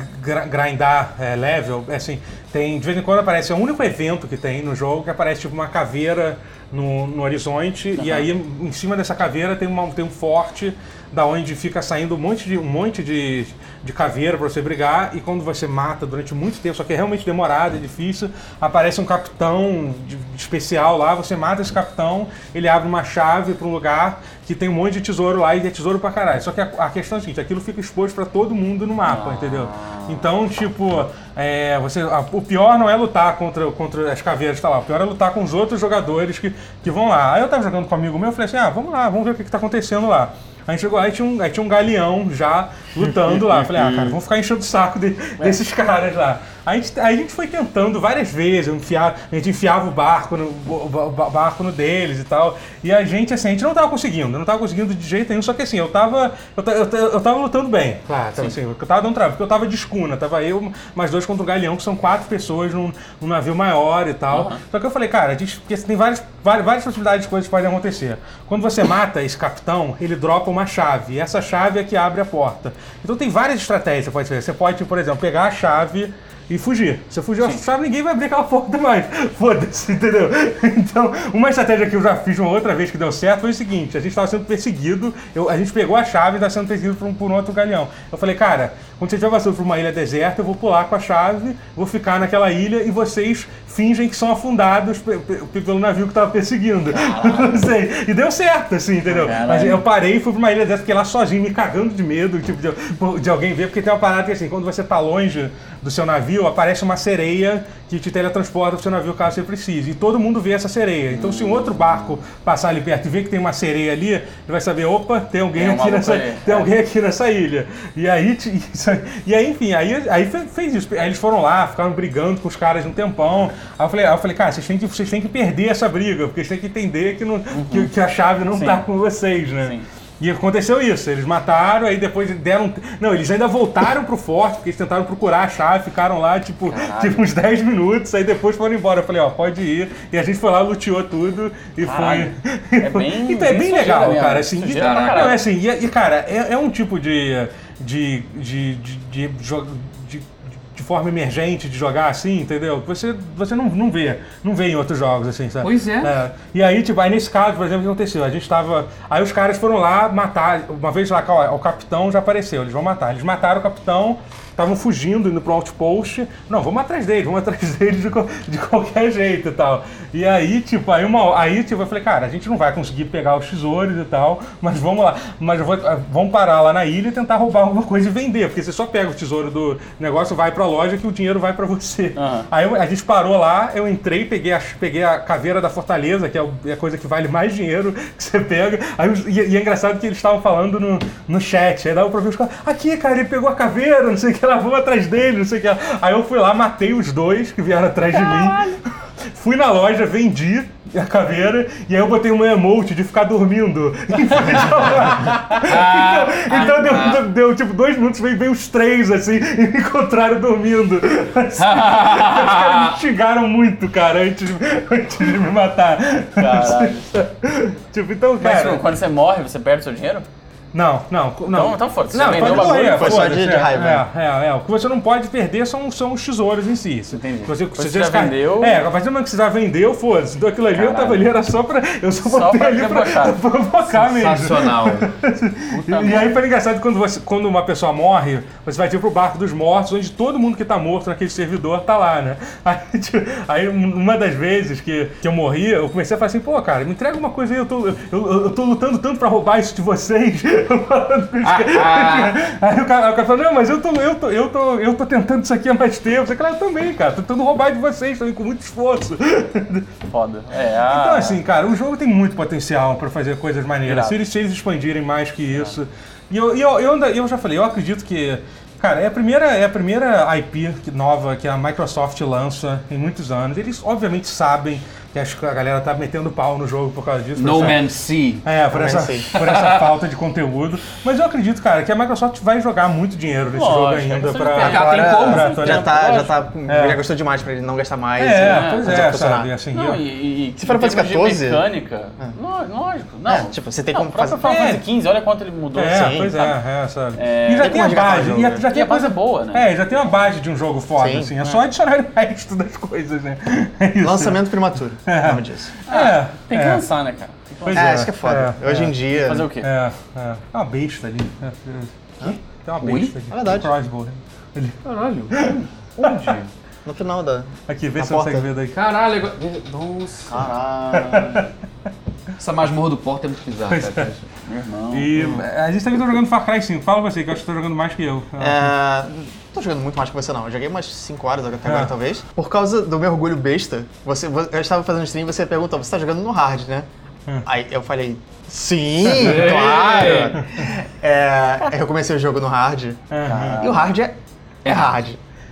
grindar é, level, é assim, tem. De vez em quando aparece, é o único evento que tem no jogo que aparece tipo uma caveira no, no horizonte, e aí em cima dessa caveira tem, uma, tem um forte da onde fica saindo um monte de, um monte de, de caveira pra você brigar, e quando você mata durante muito tempo, só que é realmente demorado, é difícil, aparece um capitão de- de especial lá, você mata esse capitão, ele abre uma chave para um lugar que tem um monte de tesouro lá e é tesouro pra caralho. Só que a, a questão é a seguinte, aquilo fica exposto pra todo mundo no mapa, entendeu? Então, tipo, é, você, a- o pior não é lutar contra, contra as caveiras que tá lá, o pior é lutar com os outros jogadores que, que vão lá. Aí eu tava jogando com um amigo meu, eu falei assim, ah, vamos lá, vamos ver o que, que tá acontecendo lá. A gente chegou lá e tinha um, aí tinha um galeão já lutando lá. Falei, ah, cara, vamos ficar enchendo o saco de- desses caras lá. A gente, aí a gente foi tentando várias vezes, eu enfiava- a gente enfiava o barco, no, o ba- barco no deles e tal. E a gente, assim, a gente não tava conseguindo, não tava conseguindo de jeito nenhum, só que assim, eu tava. Eu, eu, eu tava lutando bem. Claro, tava, assim, eu tava dando trabalho, porque eu tava de escuna, tava eu, mais dois contra o galeão, que são quatro pessoas num, num navio maior e tal. Só que eu falei, cara, a gente, porque tem várias, várias, várias possibilidades de coisas que podem acontecer. Quando você mata esse capitão, ele dropa uma chave. E essa chave é que abre a porta. Então tem várias estratégias que você pode fazer. Você pode, por exemplo, pegar a chave e fugir. Se eu fugir a chave, ninguém vai abrir aquela porta mais. Foda-se, entendeu? Então, uma estratégia que eu já fiz uma outra vez que deu certo foi o seguinte: a gente estava sendo perseguido, eu- a gente pegou a chave e estava sendo perseguido por um, por um outro galeão. Eu falei, cara, quando você estiver passando por uma ilha deserta, eu vou pular com a chave, vou ficar naquela ilha e vocês fingem que são afundados pe- pe- pelo navio que estava perseguindo. Não sei. E deu certo, assim, entendeu? Caralho. Mas eu parei e fui pra uma ilha dessa, fiquei lá sozinho, me cagando de medo, tipo, de, de alguém ver, porque tem uma parada que assim, quando você tá longe do seu navio, aparece uma sereia que te teletransporta pro seu navio caso você precise. E todo mundo vê essa sereia. Então se um outro barco passar ali perto e ver que tem uma sereia ali, ele vai saber, opa, tem alguém Tem aqui nessa. aí. Tem É. alguém aqui nessa ilha. E aí, isso e aí enfim, aí, aí fe- fez isso. Aí eles foram lá, ficaram brigando com os caras um tempão. Aí eu falei, aí eu falei cara, vocês têm, que, vocês têm que perder essa briga, porque vocês têm que entender que, não, que, que a chave não Sim. tá com vocês, né? Sim. E aconteceu isso, eles mataram, aí depois deram. Não, eles ainda voltaram pro forte, porque eles tentaram procurar a chave, ficaram lá, tipo, tipo uns 10 minutos, aí depois foram embora. Eu falei, ó, pode ir. E a gente foi lá, luteou tudo e Caralho. foi. É bem- então é bem legal, mesmo. cara. Assim, Sujeira e, não, é assim, e, e, cara, é, é um tipo de. de. de. de, de, de- de forma emergente de jogar assim, entendeu? Você, você não, não vê, não vê em outros jogos, assim, sabe? Pois é. E aí, tipo, aí nesse caso, por exemplo, o que aconteceu? A gente tava. Aí os caras foram lá matar. Uma vez lá, ó, o capitão já apareceu, eles vão matar. Eles mataram o capitão, estavam fugindo, indo pro outpost. Não, vamos atrás deles, vamos atrás deles de, de qualquer jeito e tal. E aí, tipo, aí, uma, aí tipo, eu falei, cara, a gente não vai conseguir pegar os tesouros e tal, mas vamos lá. Mas vou- vamos parar lá na ilha e tentar roubar alguma coisa e vender, porque você só pega o tesouro do negócio, vai pra loja que o dinheiro vai pra você. Aham. Aí a gente parou lá, eu entrei, peguei a, peguei a caveira da Fortaleza, que é, é a coisa que vale mais dinheiro que você pega. Aí, e, e é engraçado que eles estavam falando no, no chat. Aí dava pra ver os caras, aqui, cara, ele pegou a caveira, não sei o que vamos atrás dele, não sei o que. Aí eu fui lá, matei os dois que vieram atrás de mim. Fui na loja, vendi a caveira e aí eu botei uma emote de ficar dormindo. em frente loja. então então deu, deu- deu, tipo dois minutos, veio, veio os três assim e me encontraram dormindo. Assim, os caras me xingaram muito, cara, antes, de- antes de me matar. Caralho. tipo, então, Mas cara. tipo, quando você morre, você perde seu dinheiro? Não, não, não. então foda-se, Não, você vendeu pode o bagulho, morrer, foi só de- de é, raiva. É, é, é. O que você não pode perder são, são os tesouros em si. Entendi. Você, se você já descar- vendeu- É, a partir do momento que você já vendeu, foda-se. Então aquilo ali eu tava ali, era só pra. Eu só Só botei pra ali pra, pra provocar mesmo. Sensacional. E, e aí foi engraçado quando, você, quando uma pessoa morre, você vai vir pro barco dos mortos, onde todo mundo que tá morto naquele servidor tá lá, né? Aí, tipo, aí, um- uma das vezes que, que eu morri, eu comecei a falar assim, pô, cara, me entrega uma coisa aí, eu tô, eu, eu, eu tô lutando tanto pra roubar isso de vocês. Eu os caras. Aí o cara, o cara falou, não, mas eu tô, eu, tô, eu, tô, eu tô tentando isso aqui há mais tempo. Eu falei, claro, eu também, cara, tô tentando roubar de vocês também, com muito esforço. Foda. É, a... Então, assim, cara, o jogo tem muito potencial pra fazer coisas maneiras. Se eles, se eles expandirem mais que isso. E eu, e eu, eu, ainda- eu já falei, eu acredito que. Cara, é a primeira, é a primeira IP nova que a Microsoft lança em muitos anos. Eles, obviamente, sabem que acho que a galera tá metendo pau no jogo por causa disso. No essa- Man's Sea. É, por No essa, por essa falta de conteúdo. Mas eu acredito, cara, que a Microsoft vai jogar muito dinheiro nesse jogo Lógico, é ainda pra. Ela tem como, pra já tá, já tá, É. já gastou demais pra ele não gastar mais. É, né? pois fazer é, sabe? Assim, Não, e, e, Se for de 14, mecânica, lo- lógico. Não, É, tipo, você tem não, como fazer- Final É. Fantasy XV, olha quanto ele mudou. É, assim, pois sabe? é, é, sabe? É, e já tem tem a base, jogo, e já, né? E tem a base é boa, né? É, já tem uma base de um jogo foda, Sim, assim. É é. só adicionar o resto das coisas, né? É. Lançamento prematuro, nome disso. É, Tem que é. lançar, né, cara? Tem que Pois lançar. É, isso que é foda. é, Hoje é. em dia. Fazer o quê? É, é. Tem uma besta ali. É, é. Tem uma besta ali. É verdade. Um crossbow. Ali. Caralho. Onde? No final da. Aqui, vê Na se você consegue porta. ver daí. Caralho, agora... Nossa. Caralho. Essa masmorra do porto é muito bizarra, Pois cara. Meu irmão. E a gente também tá jogando Far Cry 5. Fala você, que eu acho que tá jogando mais que eu. É, tô jogando muito mais que você, não. Eu joguei umas 5 horas até agora, É. talvez. Por causa do meu orgulho besta, você, vo- eu estava fazendo stream e você perguntou: você tá jogando no hard, né? Hum. Aí eu falei: sim, claro! É, eu comecei o jogo no hard. Aham. E o hard é, é hard.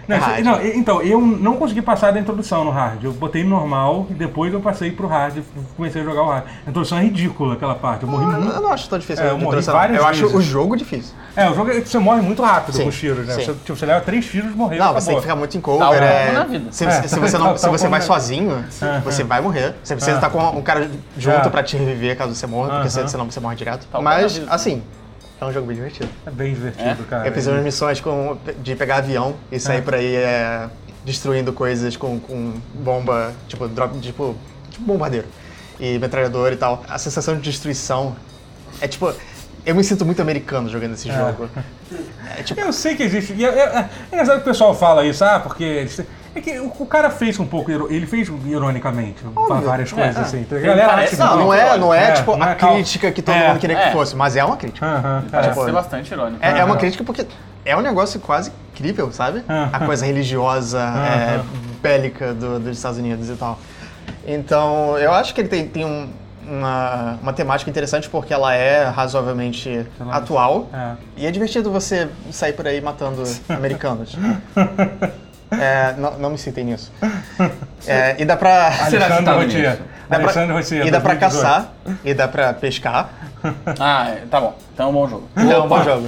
Não, hard. não, então, eu não consegui passar da introdução no hard. Eu botei no normal e depois eu passei pro hard e comecei a jogar o hard. A introdução é ridícula, aquela parte. Eu morri eu, muito. eu não acho tão difícil. É, eu morri várias Eu acho o jogo difícil. É, o jogo é que você morre muito rápido Sim, com os tiros, né? Você, tipo, você leva três tiros e morreu. Não, acabou. você tem que ficar muito em cover. como é- na vida. Se, É, se- você, não, tal- se você como vai sozinho, É, você é. vai morrer. Você precisa É. estar com um cara junto É. pra te reviver caso você morra, porque Aham. senão você morre direto. Na Mas, vida. assim, é um jogo bem divertido. É bem divertido, cara. Eu fiz umas missões com, de pegar avião e sair É. por aí é, destruindo coisas com, com bomba, tipo, drop, tipo, tipo bombardeiro e metralhador e tal. A sensação de destruição é tipo. Eu me sinto muito americano jogando esse jogo. É tipo. Eu sei que existe. E é, é, é engraçado que o pessoal fala isso, ah, porque. É que o, o cara fez um pouco. Ele fez ironicamente várias coisas, É, assim. é. A galera Parece- acha Não, não é, não é, É, tipo não é a crítica que todo É, mundo queria é. que fosse, mas é uma crítica. Parece é. Tipo, ser bastante irônico. É, é uma crítica porque é um negócio quase incrível, sabe? Aham. A coisa religiosa, é, Aham. bélica do- dos Estados Unidos e tal. Então, eu acho que ele tem, tem um- uma, uma temática interessante porque ela é razoavelmente atual. É. E é divertido você sair por aí matando americanos. É, não, não me citem nisso. É, e dá pra. Alexandre tava Rotier. Dá pra, Alexandre Rotier. e dá pra 2018. caçar, e dá pra pescar. Ah, é, tá bom. Então é um bom jogo. Então é um bom jogo.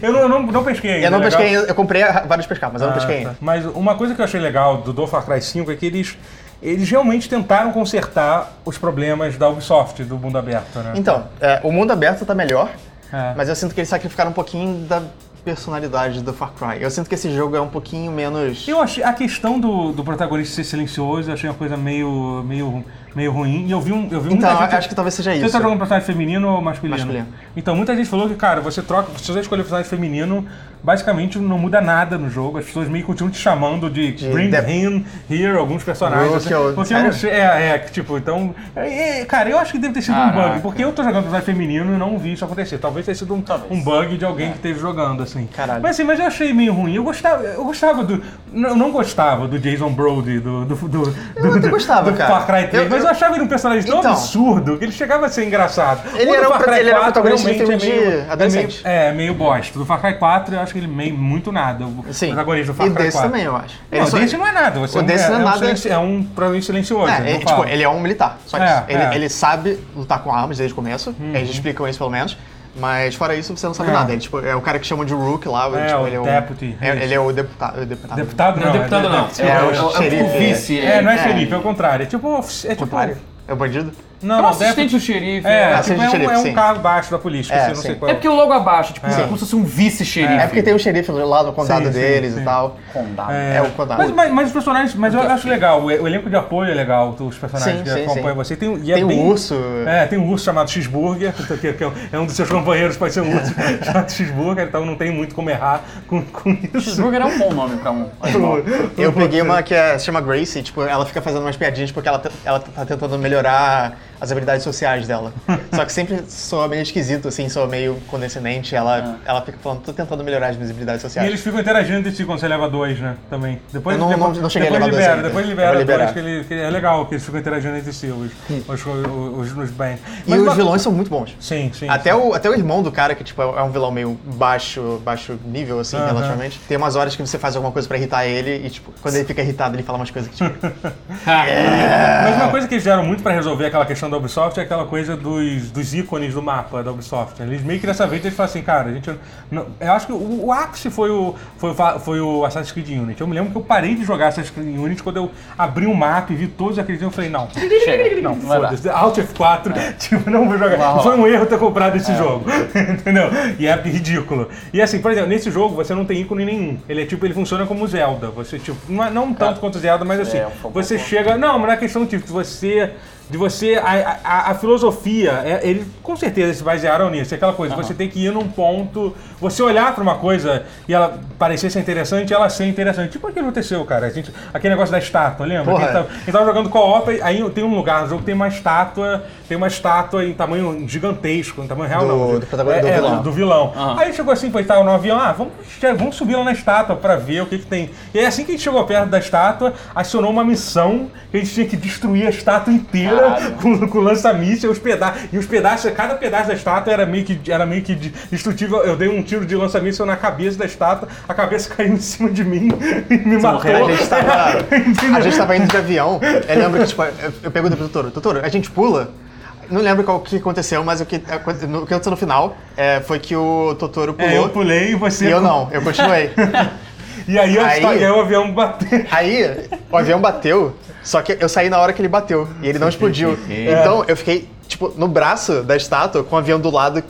Eu não, não, não pesquei ainda. Eu não legal? pesquei ainda, eu comprei vários pescar, mas eu não Ah, pesquei tá. ainda. Mas uma coisa que eu achei legal do, do Far Cry 5 é que eles, eles realmente tentaram consertar os problemas da Ubisoft, do mundo aberto, né? Então, é, o mundo aberto tá melhor, É. mas eu sinto que eles sacrificaram um pouquinho da personalidade do Far Cry. Eu sinto que esse jogo é um pouquinho menos. Eu achei a questão do, do protagonista ser silencioso, eu achei uma coisa meio, meio, meio ruim. E eu vi, um, eu vi Então, muita gente. acho que talvez seja Você isso. tá jogando personagem feminino ou masculino? Masculino. Então, muita gente falou que, cara, você troca. Se você escolher personagem feminino, basicamente não muda nada no jogo. As pessoas meio que continuam te chamando de, Bring Dep- him here, alguns personagens. Assim, eu- porque eu não sei. É, é, tipo, então. é, é, cara, eu acho que deve ter sido um Caraca. bug. Porque eu tô jogando personagem feminino e não vi isso acontecer. Talvez tenha sido um, um bug de alguém que esteja jogando, assim. Caralho. Mas assim, mas eu achei meio ruim. Eu gostava, eu gostava do. Eu não gostava do Jason Brody, do. do, do, do Eu até gostava, do cara. Far Cry 3, Eu- mas eu achava ele um personagem tão Então. absurdo que ele chegava a ser engraçado. Ele O do era um Far pro- Cry ele era 4 protagonista de realmente filme é de meio- adolescente. É meio, é, meio bosta. Do Far Cry 4 eu acho que ele meio muito nada. O Sim. protagonista do Far E Cry desse 4. também, eu acho. Não, só- desse não é nada. Você O é desse é, não é um nada- é um provavelmente silencioso. É, ele, tipo, ele é um militar, só É, isso. Ele, é. ele sabe lutar com armas desde o começo, eles explicam isso pelo menos. Mas fora isso, você não sabe É. nada. Ele tipo, é o cara que chamam de Rook lá. É, tipo, o ele é o deputy, É, ele é o deputado. deputado. Deputado Não, não. é deputado não. É, É, o o, é o xerife. vice. É, não é É. xerife, é o contrário. É tipo. É tipo Contrário. É o bandido? Não, É um assistente do xerife. É, É, tipo, é, um, xerife, é um sim. cargo baixo da polícia, É, você não sei sim. qual É porque o logo abaixo, tipo, É. como se fosse um vice-xerife. É porque tem um xerife lá no condado Sim, sim, deles sim. e tal. Condado. É, o condado. Mas, mas, mas os personagens, mas eu acho legal, o, o elenco de apoio é legal, os personagens Sim, que sim, acompanham sim. você. Tem, e é Tem um bem- urso. É, tem um urso chamado Cheeseburger, que, que é um dos seus companheiros, pode ser um urso chamado Cheeseburger, então não tem muito como errar com, com isso. Cheeseburger é um bom nome pra um animal. Eu peguei uma que é, se chama Grace, e, tipo, ela fica fazendo umas piadinhas porque ela, tá- ela tá tentando melhorar as habilidades sociais dela. Só que sempre soa meio esquisito, assim, soa meio condescendente. Ela, ela fica falando, tô tentando melhorar as minhas habilidades E sociais. eles ficam interagindo entre si quando você leva dois, né? Também. Depois, Eu não- depois, não- não cheguei a depois levar dois libera, ainda. Depois libera dois, que, ele, que é legal que eles ficam interagindo entre si, os, os, os, os, nos bands. E Mas os vilões são muito bons. Sim, sim. Até sim. o, até o irmão do cara, que tipo, é um vilão meio baixo, baixo nível, assim, Aham. relativamente. Tem umas horas que você faz alguma coisa pra irritar ele e, tipo, quando ele fica irritado, ele fala umas coisas que, tipo, Mas uma coisa que eles fizeram muito pra resolver aquela questão da Ubisoft é aquela coisa dos, dos ícones do mapa da Ubisoft. Eles meio que dessa vez eles falam assim, cara, a gente. Não, eu acho que o, o ápice foi o, foi, o, foi o Assassin's Creed Unity. Eu me lembro que eu parei de jogar Assassin's Creed Unity quando eu abri um mapa e vi todos aqueles. Eu falei, não, Chega. não, foda-se. Alt F4, tipo, não vou jogar. Não foi um erro ter comprado esse jogo. Entendeu? E é ridículo. E assim, por exemplo, nesse jogo você não tem ícone nenhum. Ele é tipo, ele funciona como Zelda. Você, tipo, não, é- não tanto quanto Zelda, mas assim, É, um você chega. Não, mas não é questão tipo, você. De você. A, a, a filosofia, é, eles com certeza se basearam nisso. É aquela coisa, você tem que ir num ponto. Você olhar pra uma coisa e ela parecer ser interessante, ela ser interessante. Tipo aquilo que aconteceu, cara. A gente, aquele negócio da estátua, lembra? Porra. A gente tava- a gente tava jogando co-op, aí tem um lugar no jogo que tem uma estátua, tem uma estátua em tamanho gigantesco, em tamanho real Do- não. do protagonista, é, do é, vilão. do vilão. Aham. Aí chegou assim, foi estar no avião, ah, vamos, vamos subir lá na estátua pra ver o que que tem. E aí assim que a gente chegou perto da estátua, acionou uma missão que a gente tinha que destruir a estátua inteira com, com lança-míssil, os pedaços. E os pedaços, cada pedaço da estátua era meio que, era meio que de- destrutível. Eu dei um tiro de lança-míssil na cabeça da estátua, a cabeça caiu em cima de mim e me matou. a gente tava. A gente tava indo de avião. Eu lembro que, tipo, eu, eu perguntei pro Totoro, Totoro, a gente pula? Não lembro qual que aconteceu, mas o que, no- o que aconteceu no final é, foi que o Totoro pulou. É, eu pulei e você. E eu não, eu continuei. E aí, eu, Aí- e aí o avião bateu. Aí, o avião bateu, só que eu saí na hora que ele bateu. E ele não explodiu. Então, eu fiquei, tipo, no braço da estátua, com o avião do lado,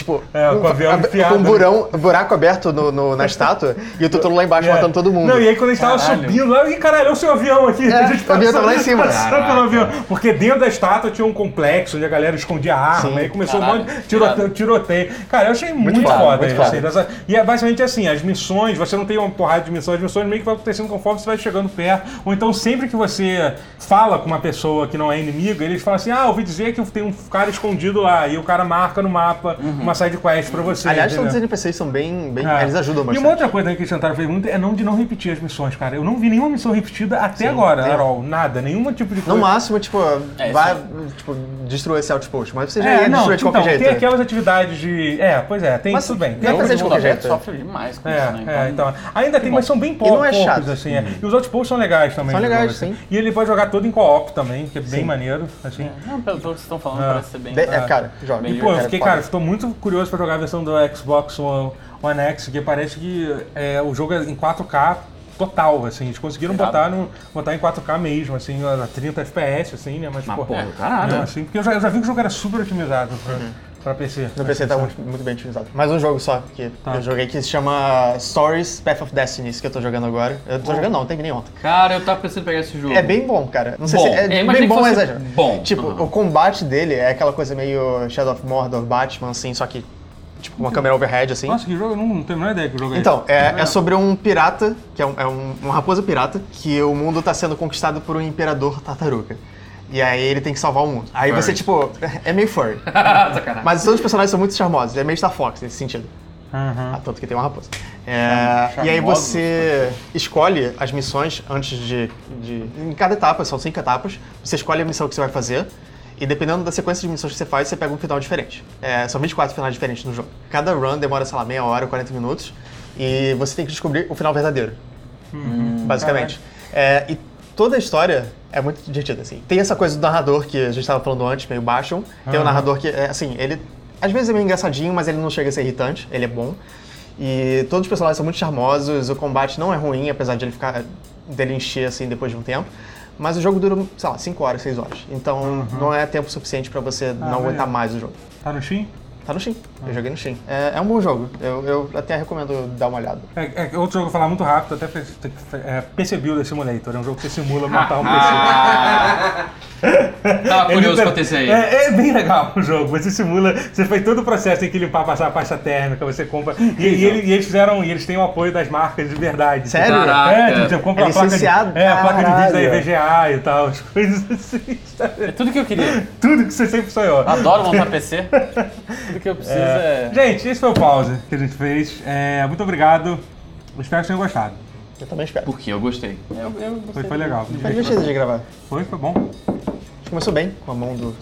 tipo... É, com o avião enfiado, Com um né? burão, buraco aberto no, no- na estátua, e o Totoro lá embaixo É. matando todo mundo. Não, e aí quando a gente tava Caralho. subindo lá, e caralho, olha o seu avião aqui. É, a gente o avião tava lá em cima. Pelo avião. Porque dentro da estátua tinha um complexo onde a galera escondia arma, Sim. aí começou um Caralho, monte de tiroteio, tiroteio. Cara, eu achei muito, foda, muito isso foda. aí, dessa- E é basicamente assim, as missões, você não tem uma porrada de missões, as missões meio que vai acontecendo conforme você vai chegando perto. Ou então sempre que você fala com uma pessoa que não é inimigo, eles falam assim, ah, ouvi dizer que tem um cara escondido lá, e o cara marca no mapa uma side quest pra você. Aliás, entendeu? todos os NPCs são bem... bem É. Eles ajudam E bastante. uma outra coisa que eles tentaram fazer muito é não de não repetir as missões, cara. Eu não vi nenhuma missão repetida até agora, tem. Arol. Nada, nenhum tipo de No coisa. máximo, tipo, É, vai, tipo, destruir esse outpost. Mas você já É, ia não, destruir de então, qualquer jeito. tem aquelas atividades de. É, pois é, tem Mas tudo bem. Tem fazer de qualquer jeito. sofre demais com É, isso, né? é, então. Ainda tem, mas são bem pou- não é poucos, chato. assim. é. E os outposts são legais também. São no legais, sim. E ele pode jogar todo em co-op também, que é bem Sim. maneiro, assim. Não, pelo, que vocês estão falando, É. parece ser bem. É, cara, joga. Bem E, pô, eu Cara, fiquei, cara, estou muito curioso pra jogar a versão do Xbox One, One X, que parece que é, o jogo é em 4K total, assim. Eles conseguiram botar, no, botar em 4K mesmo, assim, a 30 FPS, assim, né? Mas, Mas, pô, porra, caralho. não, assim, porque eu já, eu já vi que o jogo era super otimizado pra, Pra PC. No PC tá muito, muito bem otimizado. Mais um jogo só que Tá. eu joguei que se chama Stories Path of Destiny, que eu tô jogando agora. Eu tô jogando não, não tem nem ontem. Cara, eu tava pensando em pegar esse jogo. É bem bom, cara. Não sei Bom, se é, imaginei bem bom, que é bom. Tipo, Uhum. o combate dele é aquela coisa meio Shadow of Mordor, Batman, assim, só que tipo uma câmera overhead, assim. Nossa, que jogo, eu não, não tenho a menor ideia que jogo é Então, é, é sobre um pirata, que é, um, é um- uma raposa pirata, que o mundo tá sendo conquistado por um imperador tartaruga. E aí ele tem que salvar o mundo. Aí Furry. você, tipo, é meio furry. Mas todos os personagens são muito charmosos, é meio Star Fox nesse sentido. Aham. Ah, tanto que tem uma raposa. É, e aí você escolhe as missões antes de, de. Em cada etapa, são cinco etapas. Você escolhe a missão que você vai fazer. E dependendo da sequência de missões que você faz, você pega um final diferente. É, são 24 finais diferentes no jogo. Cada run demora, sei lá, meia hora, 40 minutos. E você tem que descobrir o final verdadeiro. basicamente. É, e toda a história é muito divertida, assim. Tem essa coisa do narrador que a gente estava falando antes, meio baixo. Tem o Aham. narrador que, é, assim, ele às vezes é meio engraçadinho, mas ele não chega a ser irritante, ele é bom. E todos os personagens são muito charmosos, o combate não é ruim, apesar de ele ficar dele encher assim depois de um tempo. Mas o jogo dura, sei lá, 5 horas, 6 horas. Então não é tempo suficiente pra você não aguentar mais o jogo. Tá no Steam? Tá no Steam. Eu joguei no Steam. É, é um bom jogo. Eu, eu até recomendo dar uma olhada. É, é, outro jogo que eu vou falar muito rápido, até é, PC Builder Simulator. É um jogo que você simula montar um PC. Tava curioso tá- pra ter esse aí. É, é bem legal o jogo. Você simula, você faz todo o processo em que limpar, passar a pasta térmica, você compra. E, e ele- e eles fizeram, e eles têm o apoio das marcas de verdade. Sério? Caraca. É, tipo, você compra É a placa de, é, a placa de vídeo da. EVGA e tal, as coisas assim, sabe? É tudo que eu queria. Tudo que você sempre sonhou. Adoro montar PC. Tudo que eu preciso é. Gente, esse foi o pause que a gente fez. É, muito obrigado. Eu espero que tenham gostado. Eu também espero. Porque eu gostei. Eu, eu gostei. Foi, foi legal. Foi divertido de gravar. Foi, foi bom. Começou bem com a mão do